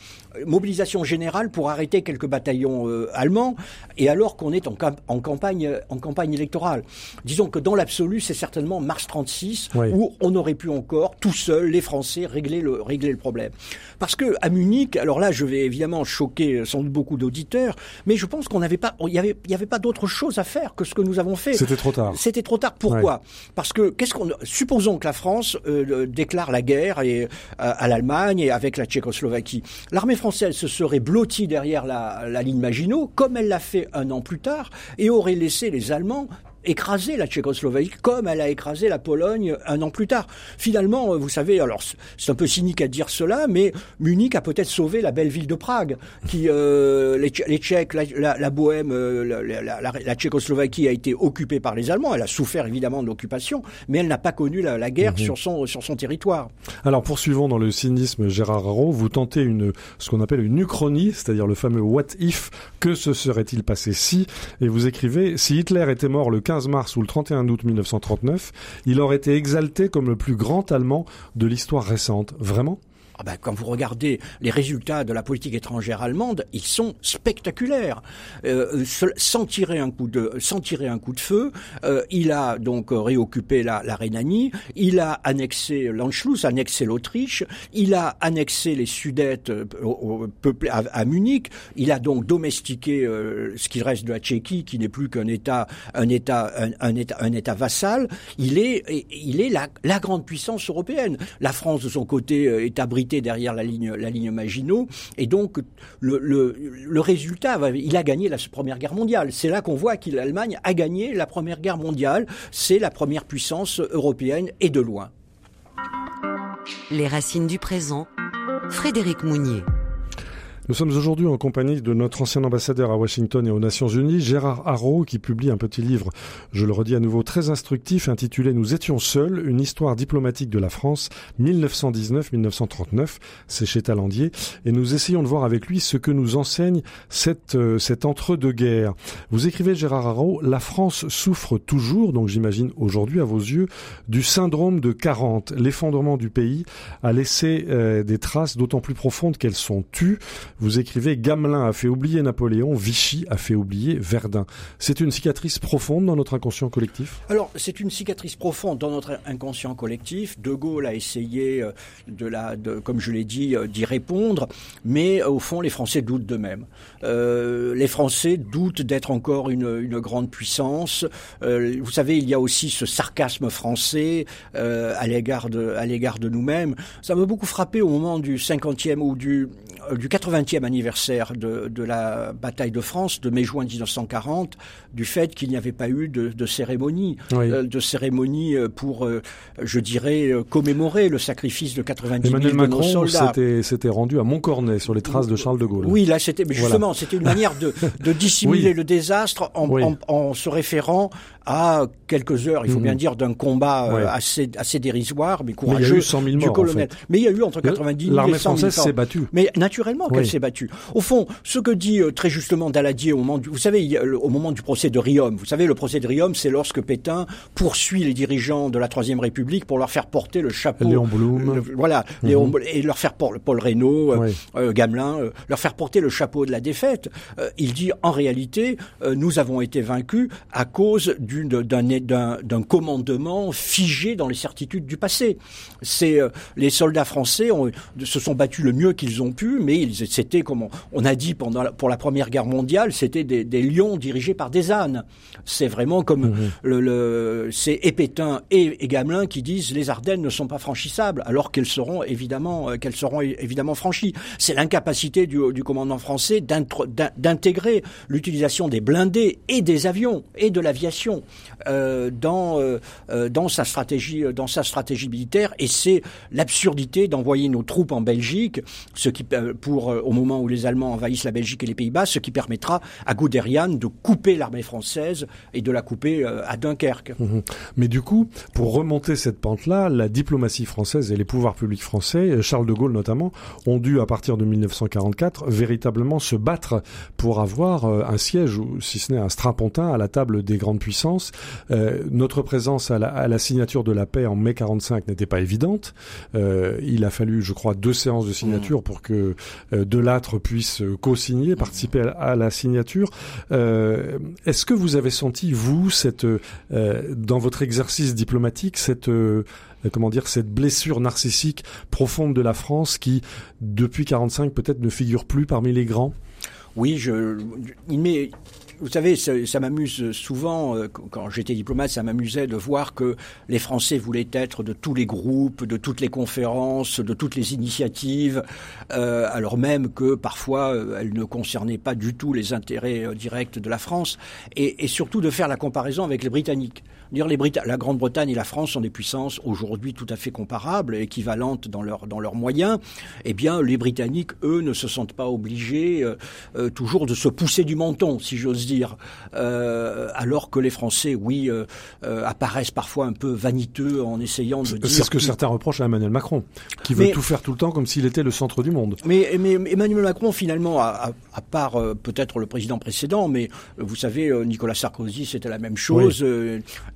mobilisation générale pour arrêter quelques bataillons euh, allemands, et alors qu'on est en, en, campagne, en campagne électorale. Disons que dans l'absolu, c'est certainement mars 36 où on aurait pu encore, tout seul, les Français, régler le, régler le problème. Parce que à Munich, alors là, je vais évidemment choquer sans doute beaucoup d'auditeurs, mais je pense qu'on n'avait pas, il y avait, y avait pas d'autre chose à faire que ce que nous avons fait.
C'était trop tard.
C'était trop tard. Pourquoi Parce que qu'est-ce qu'on, supposons que la France euh, déclare la guerre et, euh, à l'Allemagne et avec la Tchécoslovaquie. L'armée française se serait blottie derrière la, la ligne Maginot, comme elle l'a fait un an plus tard, et aurait laissé les Allemands écrasé la Tchécoslovaquie comme elle a écrasé la Pologne un an plus tard. Finalement, euh, vous savez, alors c'est un peu cynique à dire cela, mais Munich a peut-être sauvé la belle ville de Prague, qui euh, les, Tchèques, la, Bohème, euh, la, Tchécoslovaquie a été occupée par les Allemands. Elle a souffert évidemment de l'occupation, mais elle n'a pas connu la, guerre mhm. sur son sur son territoire.
Alors poursuivons dans le cynisme, Gérard Haro, vous tentez une ce qu'on appelle une uchronie, c'est-à-dire le fameux what if, que se serait-il passé si, et vous écrivez si Hitler était mort le 15 mars ou le 31 août 1939, il aurait été exalté comme le plus grand Allemand de l'histoire récente. Vraiment?
Ah ben, quand vous regardez les résultats de la politique étrangère allemande, ils sont spectaculaires. Euh, sans tirer un coup de, sans tirer un coup de feu, euh, il a donc réoccupé la, la Rhénanie, il a annexé l'Anschluss, annexé l'Autriche, il a annexé les Sudètes euh, peuplées à, à, Munich, il a donc domestiqué euh, ce qui reste de la Tchéquie, qui n'est plus qu'un État, un État, un, État, un État vassal. Il est, il est la, la grande puissance européenne. La France, de son côté, est derrière la ligne, Maginot. Et donc, le, le, le résultat, il a gagné la Première Guerre mondiale. C'est là qu'on voit que l'Allemagne a gagné la Première Guerre mondiale. C'est la première puissance européenne et de loin.
Les racines du présent, Frédéric Mounier.
Nous sommes aujourd'hui en compagnie de notre ancien ambassadeur à Washington et aux Nations Unies, Gérard Haro, qui publie un petit livre, je le redis à nouveau, très instructif, intitulé Nous étions seuls, une histoire diplomatique de la France, 1919-1939. C'est chez Talandier. Et nous essayons de voir avec lui ce que nous enseigne cette, euh, cet entre-deux-guerres. Vous écrivez, Gérard Haro, la France souffre toujours, donc j'imagine aujourd'hui à vos yeux, du syndrome de 40. L'effondrement du pays a laissé euh, des traces d'autant plus profondes qu'elles sont tues. Vous écrivez Gamelin a fait oublier Napoléon, Vichy a fait oublier Verdun. C'est une cicatrice profonde dans notre inconscient collectif?
Alors, c'est une cicatrice profonde dans notre inconscient collectif. De Gaulle a essayé euh, de la, de, comme je l'ai dit, euh, d'y répondre, mais euh, au fond, les Français doutent d'eux-mêmes. Euh, les Français doutent d'être encore une, une, grande puissance. Euh, vous savez, il y a aussi ce sarcasme français euh, à l'égard de, à l'égard de nous-mêmes. Ça m'a beaucoup frappé au moment du 50e ou du du 80e anniversaire de, de, la bataille de France de mai-juin 1940 du fait qu'il n'y avait pas eu de, de cérémonie, euh, de cérémonie euh, pour, je dirais, commémorer le sacrifice de 90
Emmanuel
000
Macron
de nos soldats.
s'était rendu à Montcornet sur les traces de Charles de Gaulle.
Oui, là c'était justement, c'était une manière de, de dissimuler le désastre en, en, en, se référant à quelques heures, il faut bien dire, d'un combat assez, assez dérisoire mais courageux
mais il y a eu 100 000 morts,
du colonel.
En fait.
Mais il y a eu entre 90 000
L'armée
et 100 000
française s'est battue.
Mais naturellement qu'elle s'est battue. Au fond, ce que dit euh, très justement Daladier au moment du, vous savez, au moment du procès de Riom, vous savez, le procès de Riom, c'est lorsque Pétain poursuit les dirigeants de la Troisième République pour leur faire porter le chapeau.
Léon Blum.
le- voilà, Léon Blum, et leur faire porter Paul Reynaud, euh,
Oui.
euh, Gamelin, euh, leur faire porter le chapeau de la défaite. Euh, il dit en réalité, euh, nous avons été vaincus à cause d'une- d'un commandement figé dans les certitudes du passé. C'est euh, les soldats français ont, se sont battus le mieux qu'ils ont pu, mais ils- c'était comme on, on a dit pendant la- pour la Première Guerre mondiale, c'était des, des lions dirigés par des ânes. C'est vraiment comme le, le c'est et Pétain et, et Gamelin qui disent les Ardennes ne sont pas franchissables, alors qu'elles seront évidemment euh, qu'elles seront évidemment franchies. C'est l'incapacité du, du commandant français d'intégrer l'utilisation des blindés et des avions et de l'aviation euh, dans euh, euh, dans sa stratégie dans sa stratégie militaire et c'est l'absurdité d'envoyer nos troupes en Belgique ce qui pour au moment où les Allemands envahissent la Belgique et les Pays-Bas ce qui permettra à Guderian de couper l'armée française et de la couper à Dunkerque.
Mhm. Mais du coup, pour remonter cette pente-là, la diplomatie française et les pouvoirs publics français, Charles de Gaulle notamment, ont dû, à partir de 1944, véritablement se battre pour avoir un siège, ou si ce n'est un strapontin, à la table des grandes puissances. Euh, notre présence à la, signature de la paix en mai 45 n'était pas évidente. Euh, il a fallu, je crois, deux séances de signature pour que euh, Delattre puisse co-signer, participer à, la signature. Est-ce que vous avez senti, vous, cette, dans votre exercice diplomatique, cette, comment dire, cette blessure narcissique profonde de la France qui, depuis 45, peut-être ne figure plus parmi les grands?
Oui, il m'est, vous savez, ça, ça m'amuse souvent, euh, quand j'étais diplomate, ça m'amusait de voir que les Français voulaient être de tous les groupes, de toutes les conférences, de toutes les initiatives, euh, alors même que parfois euh, elles ne concernaient pas du tout les intérêts directs de la France, et, et surtout de faire la comparaison avec les Britanniques. Dire les Brita la Grande-Bretagne et la France sont des puissances aujourd'hui tout à fait comparables, équivalentes dans leurs dans leurs moyens. Eh bien, les Britanniques, eux, ne se sentent pas obligés euh, euh, toujours de se pousser du menton, si j'ose dire, euh, alors que les Français, oui, apparaissent parfois un peu vaniteux en essayant de dire.
C'est ce que certains reprochent à Emmanuel Macron, qui veut
Mais-
tout faire tout le temps comme s'il était le centre du monde.
Mais, mais Emmanuel Macron, finalement, à, à- à part peut-être le président précédent, mais vous savez, Nicolas Sarkozy, c'était la même chose.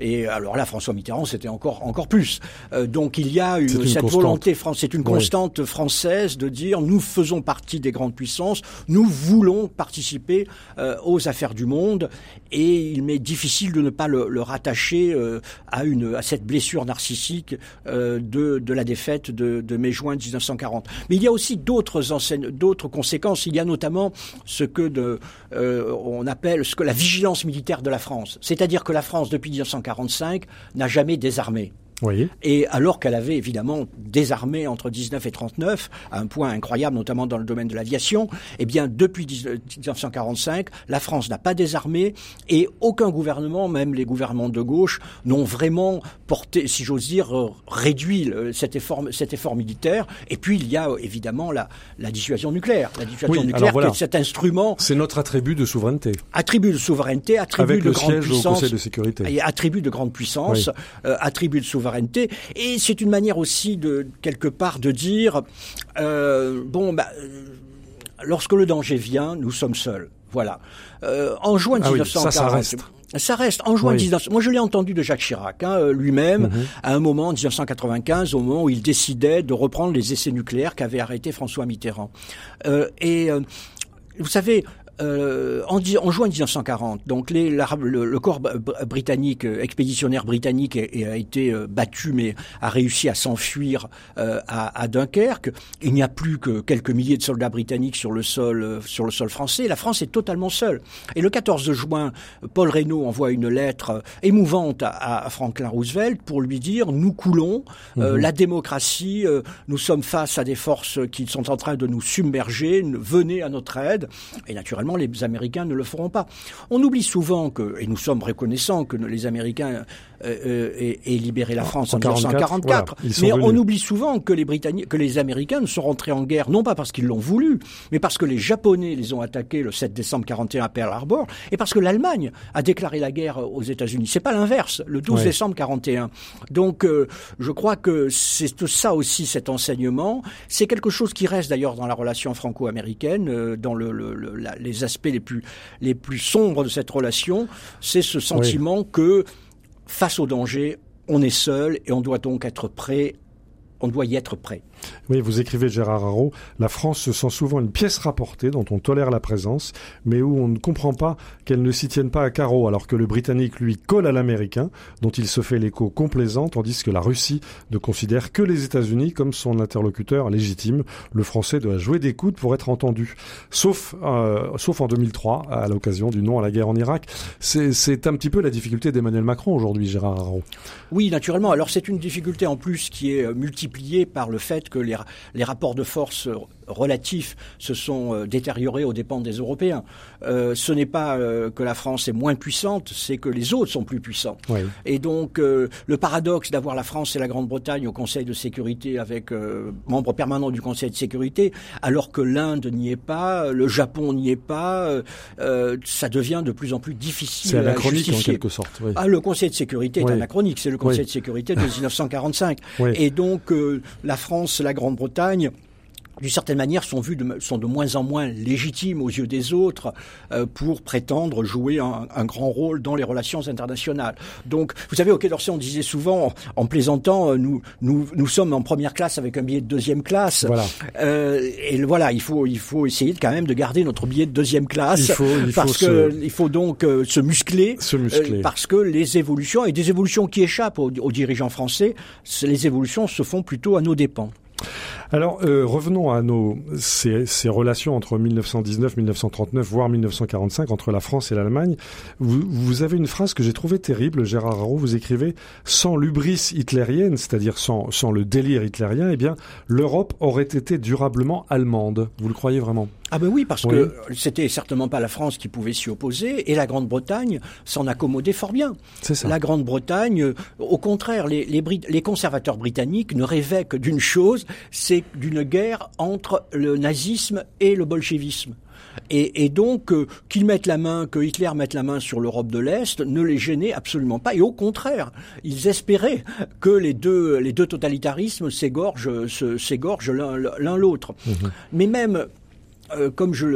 Et alors là, François Mitterrand, c'était encore encore plus. Euh, donc il y a une, cette
constante.
volonté française, c'est une
Oui.
constante française de dire nous faisons partie des grandes puissances, nous voulons participer euh, aux affaires du monde, et il m'est difficile de ne pas le, le rattacher euh, à une à cette blessure narcissique euh, de de la défaite de, de mai-juin 1940. Mais il y a aussi d'autres enseignes, d'autres conséquences. Il y a notamment ce que de, euh, on appelle ce que la vigilance militaire de la France, c'est-à-dire que la France depuis 1945 n'a jamais désarmé. Et alors qu'elle avait évidemment désarmé entre 19 et 39, à un point incroyable, notamment dans le domaine de l'aviation, eh bien depuis 1945, la France n'a pas désarmé et aucun gouvernement, même les gouvernements de gauche, n'ont vraiment porté, si j'ose dire, euh, réduit cet effort, cet effort militaire. Et puis il y a euh, évidemment la, la dissuasion nucléaire, la dissuasion
Oui,
nucléaire
voilà.
qui est cet instrument
C'est notre attribut de souveraineté,
attribut de souveraineté, attribut
avec
de
le
grande
siège au
puissance
Conseil de sécurité.
et attribut de grande puissance, euh, attribut de souveraineté. Et c'est une manière aussi de quelque part de dire euh, bon, bah, euh, lorsque le danger vient, nous sommes seuls. Voilà. Euh, en juin
Ah oui,
1940.
ça, ça reste.
Ça reste. En juin
Oui.
19... Moi, je l'ai entendu de Jacques Chirac, hein, lui-même,
Mhm.
à un moment, en 1995, au moment où il décidait de reprendre les essais nucléaires qu'avait arrêté François Mitterrand. Euh, et euh, vous savez, euh, en, en, juin 1940, donc les, le, le, corps britannique, euh, expéditionnaire britannique, a, a été euh, battu, mais a réussi à s'enfuir euh, à, à, Dunkerque. Il n'y a plus que quelques milliers de soldats britanniques sur le sol, sur le sol français. La France est totalement seule. Et le 14 juin, Paul Reynaud envoie une lettre émouvante à, à Franklin Roosevelt pour lui dire nous coulons, mmh. la démocratie, nous sommes face à des forces qui sont en train de nous submerger, venez à notre aide. Et naturellement, les Américains ne le feront pas. On oublie souvent que, et nous sommes reconnaissants que les Américains euh, euh, aient, libéré la France en, 1944, mais on oublie souvent que les Britanniques, que les Américains ne sont rentrés en guerre non pas parce qu'ils l'ont voulu, mais parce que les Japonais les ont attaqués le 7 décembre 41 à Pearl Harbor, et parce que l'Allemagne a déclaré la guerre aux États-Unis. C'est pas l'inverse, le 12 décembre 41. Donc, euh, je crois que c'est ça aussi cet enseignement. C'est quelque chose qui reste d'ailleurs dans la relation franco-américaine, dans le, le, le, les aspects les plus, les plus sombres de cette relation, c'est ce sentiment que face au danger, on est seul et on doit donc être prêt on doit y être prêt.
Oui, vous écrivez Gérard Haro, la France se sent souvent une pièce rapportée dont on tolère la présence, mais où on ne comprend pas qu'elle ne s'y tienne pas à carreau, alors que le Britannique, lui, colle à l'Américain, dont il se fait l'écho complaisant, tandis que la Russie ne considère que les États-Unis comme son interlocuteur légitime. Le Français doit jouer des coudes pour être entendu. Sauf, euh, sauf en 2003, à l'occasion du non à la guerre en Irak. C'est un petit peu la difficulté d'Emmanuel Macron aujourd'hui, Gérard Haro.
Oui, naturellement. Alors c'est une difficulté en plus qui est multipliée par le fait que les, les rapports de force relatifs se sont euh, détériorés aux dépens des Européens. Euh, ce n'est pas euh, que la France est moins puissante, c'est que les autres sont plus puissants. Oui. Et donc euh, le paradoxe d'avoir la France et la Grande-Bretagne au Conseil de sécurité avec euh, membres permanents du Conseil de sécurité, alors que l'Inde n'y est pas, le Japon n'y est pas, ça devient de plus en plus difficile.
C'est anachronique en quelque sorte. Oui.
Ah, le Conseil de sécurité est anachronique, c'est le Conseil de sécurité de 1945. Et donc la France, la Grande-Bretagne d'une certaine manière, sont vus de, sont de moins en moins légitimes aux yeux des autres euh, pour prétendre jouer un, un, grand rôle dans les relations internationales. Donc, vous savez, au Quai d'Orsay, on disait souvent, en plaisantant, euh, nous, nous, nous sommes en première classe avec un billet de deuxième classe. Voilà. Euh, et voilà, il faut, il faut essayer quand même de garder notre billet de deuxième classe. Il faut, il parce faut que se... il faut donc euh, se muscler.
Se muscler.
Euh, parce que les évolutions, et des évolutions qui échappent aux, aux dirigeants français, les évolutions se font plutôt à nos dépens.
Alors euh, revenons à nos ces, ces relations entre 1919, 1939, voire 1945 entre la France et l'Allemagne. Vous, vous, avez une phrase que j'ai trouvée terrible, Gérard Haro. Vous écrivez sans l'ubris hitlérienne, c'est-à-dire sans, sans le délire hitlérien, eh bien l'Europe aurait été durablement allemande. Vous le croyez vraiment?
Ah ben oui, parce oui. que c'était certainement pas la France qui pouvait s'y opposer, et la Grande-Bretagne s'en accommodait fort bien.
C'est ça.
La Grande-Bretagne, au contraire, les, les, les conservateurs britanniques ne rêvaient que d'une chose, c'est d'une guerre entre le nazisme et le bolchevisme. Et, et, donc, euh, qu'ils mettent la main, que Hitler mette la main sur l'Europe de l'Est, ne les gênait absolument pas. Et au contraire, ils espéraient que les deux, les deux totalitarismes s'égorgent, s'égorgent l'un l'autre. Mmh. Mais même comme je,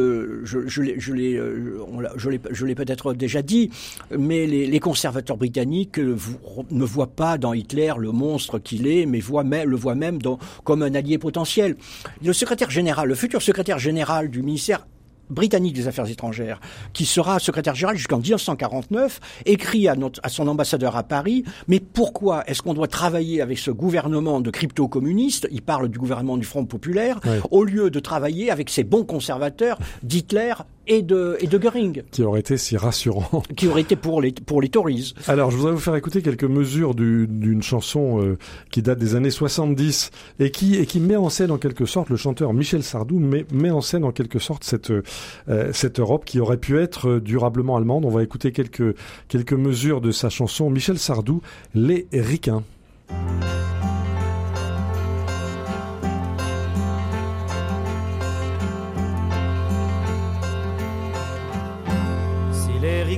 l'ai, peut-être déjà dit, mais les, conservateurs britanniques ne voient pas dans Hitler le monstre qu'il est, mais le voient même comme un allié potentiel. Le secrétaire général, le futur secrétaire général du ministère britannique des Affaires étrangères, qui sera secrétaire général jusqu'en 1949, écrit à, notre, à son ambassadeur à Paris, mais pourquoi est-ce qu'on doit travailler avec ce gouvernement de crypto-communistes, il parle du gouvernement du Front populaire, oui. au lieu de travailler avec ces bons conservateurs d'Hitler et de, et de Göring.
Qui aurait été si rassurant.
Qui aurait été pour les, pour les Tories.
Alors, je voudrais vous faire écouter quelques mesures d'une chanson euh, qui date des années 70 et qui, et qui met en scène en quelque sorte, le chanteur Michel Sardou met, met en scène en quelque sorte cette, euh, cette Europe qui aurait pu être durablement allemande. On va écouter quelques, quelques mesures de sa chanson Michel Sardou, Les Ricains.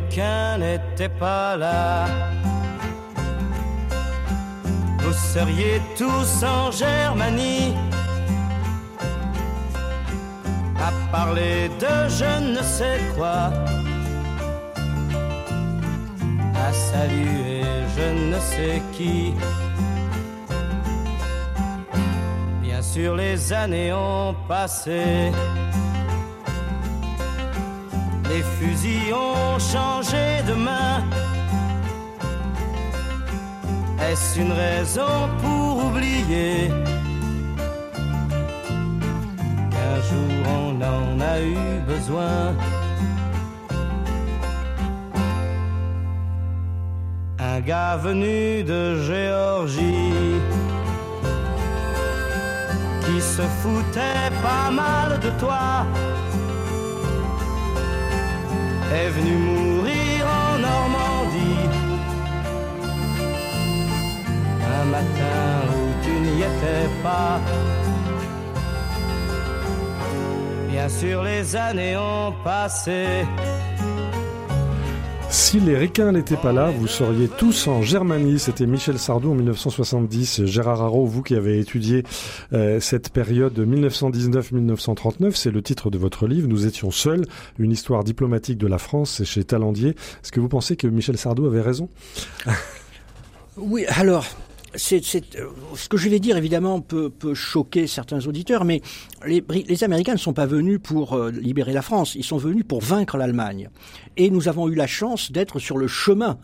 Ricains n'était pas là. Vous seriez tous en Germanie à parler de je ne sais quoi, à saluer je ne sais qui. Bien sûr, les années ont passé les fusils ont changé de main. Est-ce une raison pour oublier qu'un jour on en a eu besoin? Un gars venu de Géorgie qui se foutait pas mal de toi est venu mourir en Normandie. Un matin où tu n'y étais pas. Bien sûr, les années ont passé.
Si les ricains n'étaient pas là, vous seriez tous en Germanie. C'était Michel Sardou en 1970. Gérard Haro, vous qui avez étudié euh, cette période 1919-1939, c'est le titre de votre livre. Nous étions seuls, une histoire diplomatique de la France chez Talandier. Est-ce que vous pensez que Michel Sardou avait raison?
Oui, alors, euh, ce que je vais dire évidemment peut, peut choquer certains auditeurs, mais les, les, Américains ne sont pas venus pour euh, libérer la France, ils sont venus pour vaincre l'Allemagne. Et nous avons eu la chance d'être sur le chemin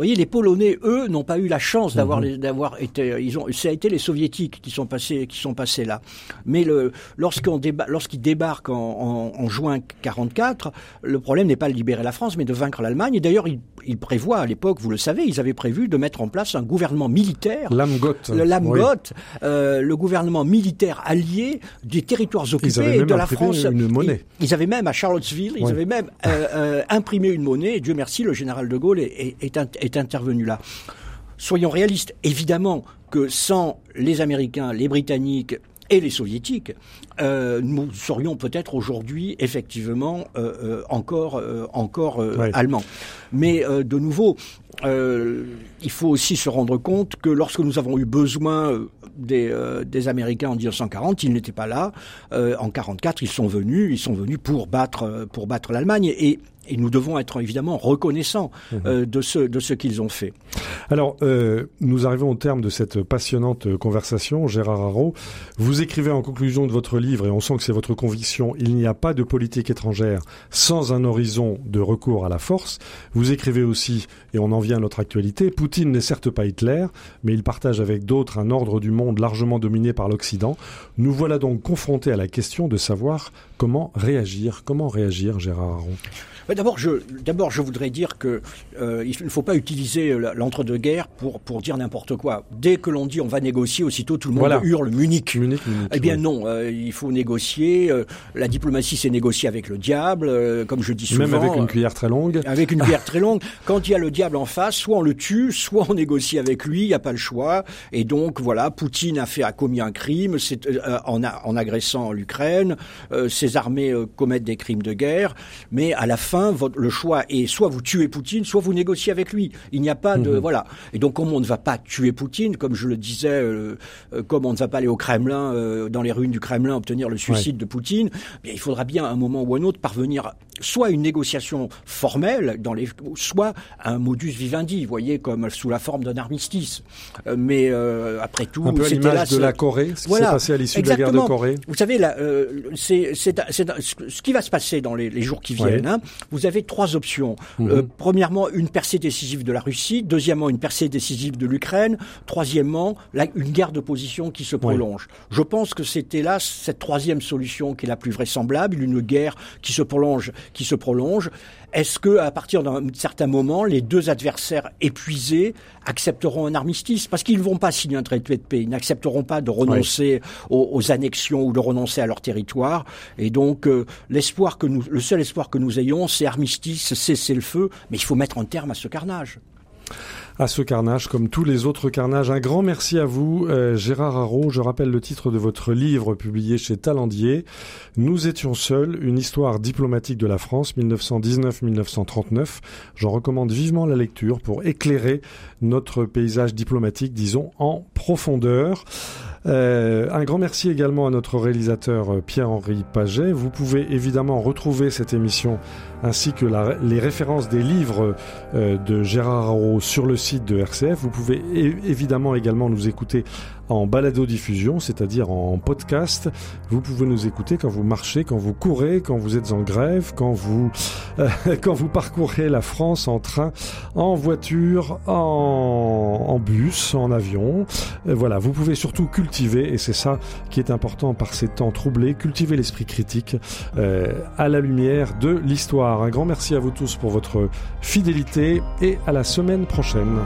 voyez, les Polonais, eux, n'ont pas eu la chance d'avoir mhm. d'avoir été. Ils ont, ça a été les Soviétiques qui sont passés, qui sont passés là. Mais le, lorsqu'on déba, lorsqu'ils débarquent en, en, en, juin 44, le problème n'est pas de libérer la France, mais de vaincre l'Allemagne. Et d'ailleurs, ils, ils, prévoient à l'époque, vous le savez, ils avaient prévu de mettre en place un gouvernement militaire.
L'Amgot.
Le Lamgot, euh, le gouvernement militaire allié des territoires occupés de la France.
Une monnaie.
Ils, ils, avaient même à Charlottesville, ils avaient même euh, euh, imprimé une monnaie. Et Dieu merci, le général de Gaulle est, est, est, est intervenu là. Soyons réalistes, évidemment que sans les Américains, les Britanniques et les soviétiques, euh, nous serions peut-être aujourd'hui effectivement euh, euh, encore encore ouais. allemands. Mais de nouveau, il faut aussi se rendre compte que lorsque nous avons eu besoin des, des Américains en 1940, ils n'étaient pas là. en 44, ils sont venus, ils sont venus pour battre pour battre l'Allemagne et et nous devons être évidemment reconnaissants euh, de ce, de ce qu'ils ont fait.
Alors, euh, nous arrivons au terme de cette passionnante conversation. Gérard Haro, vous écrivez en conclusion de votre livre, et on sent que c'est votre conviction, il n'y a pas de politique étrangère sans un horizon de recours à la force. Vous écrivez aussi, et on en vient à notre actualité, Poutine n'est certes pas Hitler, mais il partage avec d'autres un ordre du monde largement dominé par l'Occident. Nous voilà donc confrontés à la question de savoir comment réagir. Comment réagir, Gérard Haro?
D'abord, je, d'abord, je voudrais dire que euh, il ne faut pas utiliser l'entre-deux-guerres pour pour dire n'importe quoi. Dès que l'on dit on va négocier, aussitôt tout le monde voilà. hurle Munich.
Munich, Munich
eh bien oui. non, euh, il faut négocier. Euh, la diplomatie, c'est négocier avec le diable, comme je dis souvent.
Même avec une cuillère très longue.
Avec une cuillère très longue. Quand il y a le diable en face, soit on le tue, soit on négocie avec lui. Il n'y a pas le choix. Et donc voilà, Poutine a fait a commis un crime c'est, euh, en, a, en agressant l'Ukraine. ses armées commettent des crimes de guerre, mais à la fin, votre, le choix est soit vous tuez Poutine, soit vous négociez avec lui. Il n'y a pas de mmh. voilà. Et donc comme on ne va pas tuer Poutine, comme je le disais, euh, euh, comme on ne va pas aller au Kremlin, euh, dans les ruines du Kremlin obtenir le suicide ouais. de Poutine, bien, il faudra bien à un moment ou à un autre parvenir soit à une négociation formelle dans les, soit un modus vivendi, vous voyez, comme sous la forme d'un armistice. Euh, mais après tout,
un peu à l'image de la Corée, ce qui voilà. s'est passé à l'issue de la guerre de Corée.
Vous savez, là, c'est ce qui va se passer dans les, les jours qui viennent. Ouais. Hein, vous avez trois options. Mm -hmm. premièrement, une percée décisive de la Russie. Deuxièmement, une percée décisive de l'Ukraine. Troisièmement, la, une guerre de position qui se prolonge. Je pense que c'était là cette troisième solution qui est la plus vraisemblable, une guerre qui se prolonge qui se prolonge. Est-ce que, à partir d'un certain moment, les deux adversaires épuisés accepteront un armistice? Parce qu'ils ne vont pas signer un traité de paix. Ils n'accepteront pas de renoncer oui. aux, aux, annexions ou de renoncer à leur territoire. Et donc, euh, l'espoir que nous, le seul espoir que nous ayons, c'est armistice, cesser le feu. Mais il faut mettre un terme à ce carnage
à ce carnage, comme tous les autres carnages. Un grand merci à vous, euh, Gérard Haro. Je rappelle le titre de votre livre publié chez Talandier. Nous étions seuls, une histoire diplomatique de la France, 1919-1939. J'en recommande vivement la lecture pour éclairer notre paysage diplomatique, disons, en profondeur. Euh, un grand merci également à notre réalisateur euh, Pierre-Henri Paget. Vous pouvez évidemment retrouver cette émission ainsi que les références des livres de Gérard Haro sur le site de RCF. Vous pouvez évidemment également nous écouter en balado-diffusion, c'est-à-dire en podcast. Vous pouvez nous écouter quand vous marchez, quand vous courez, quand vous êtes en grève, quand vous, euh, quand vous parcourez la France en train, en voiture, en, bus, en avion. Euh, voilà, vous pouvez surtout cultiver, et c'est ça qui est important par ces temps troublés, cultiver l'esprit critique euh, à la lumière de l'histoire. Un grand merci à vous tous pour votre fidélité et à la semaine prochaine.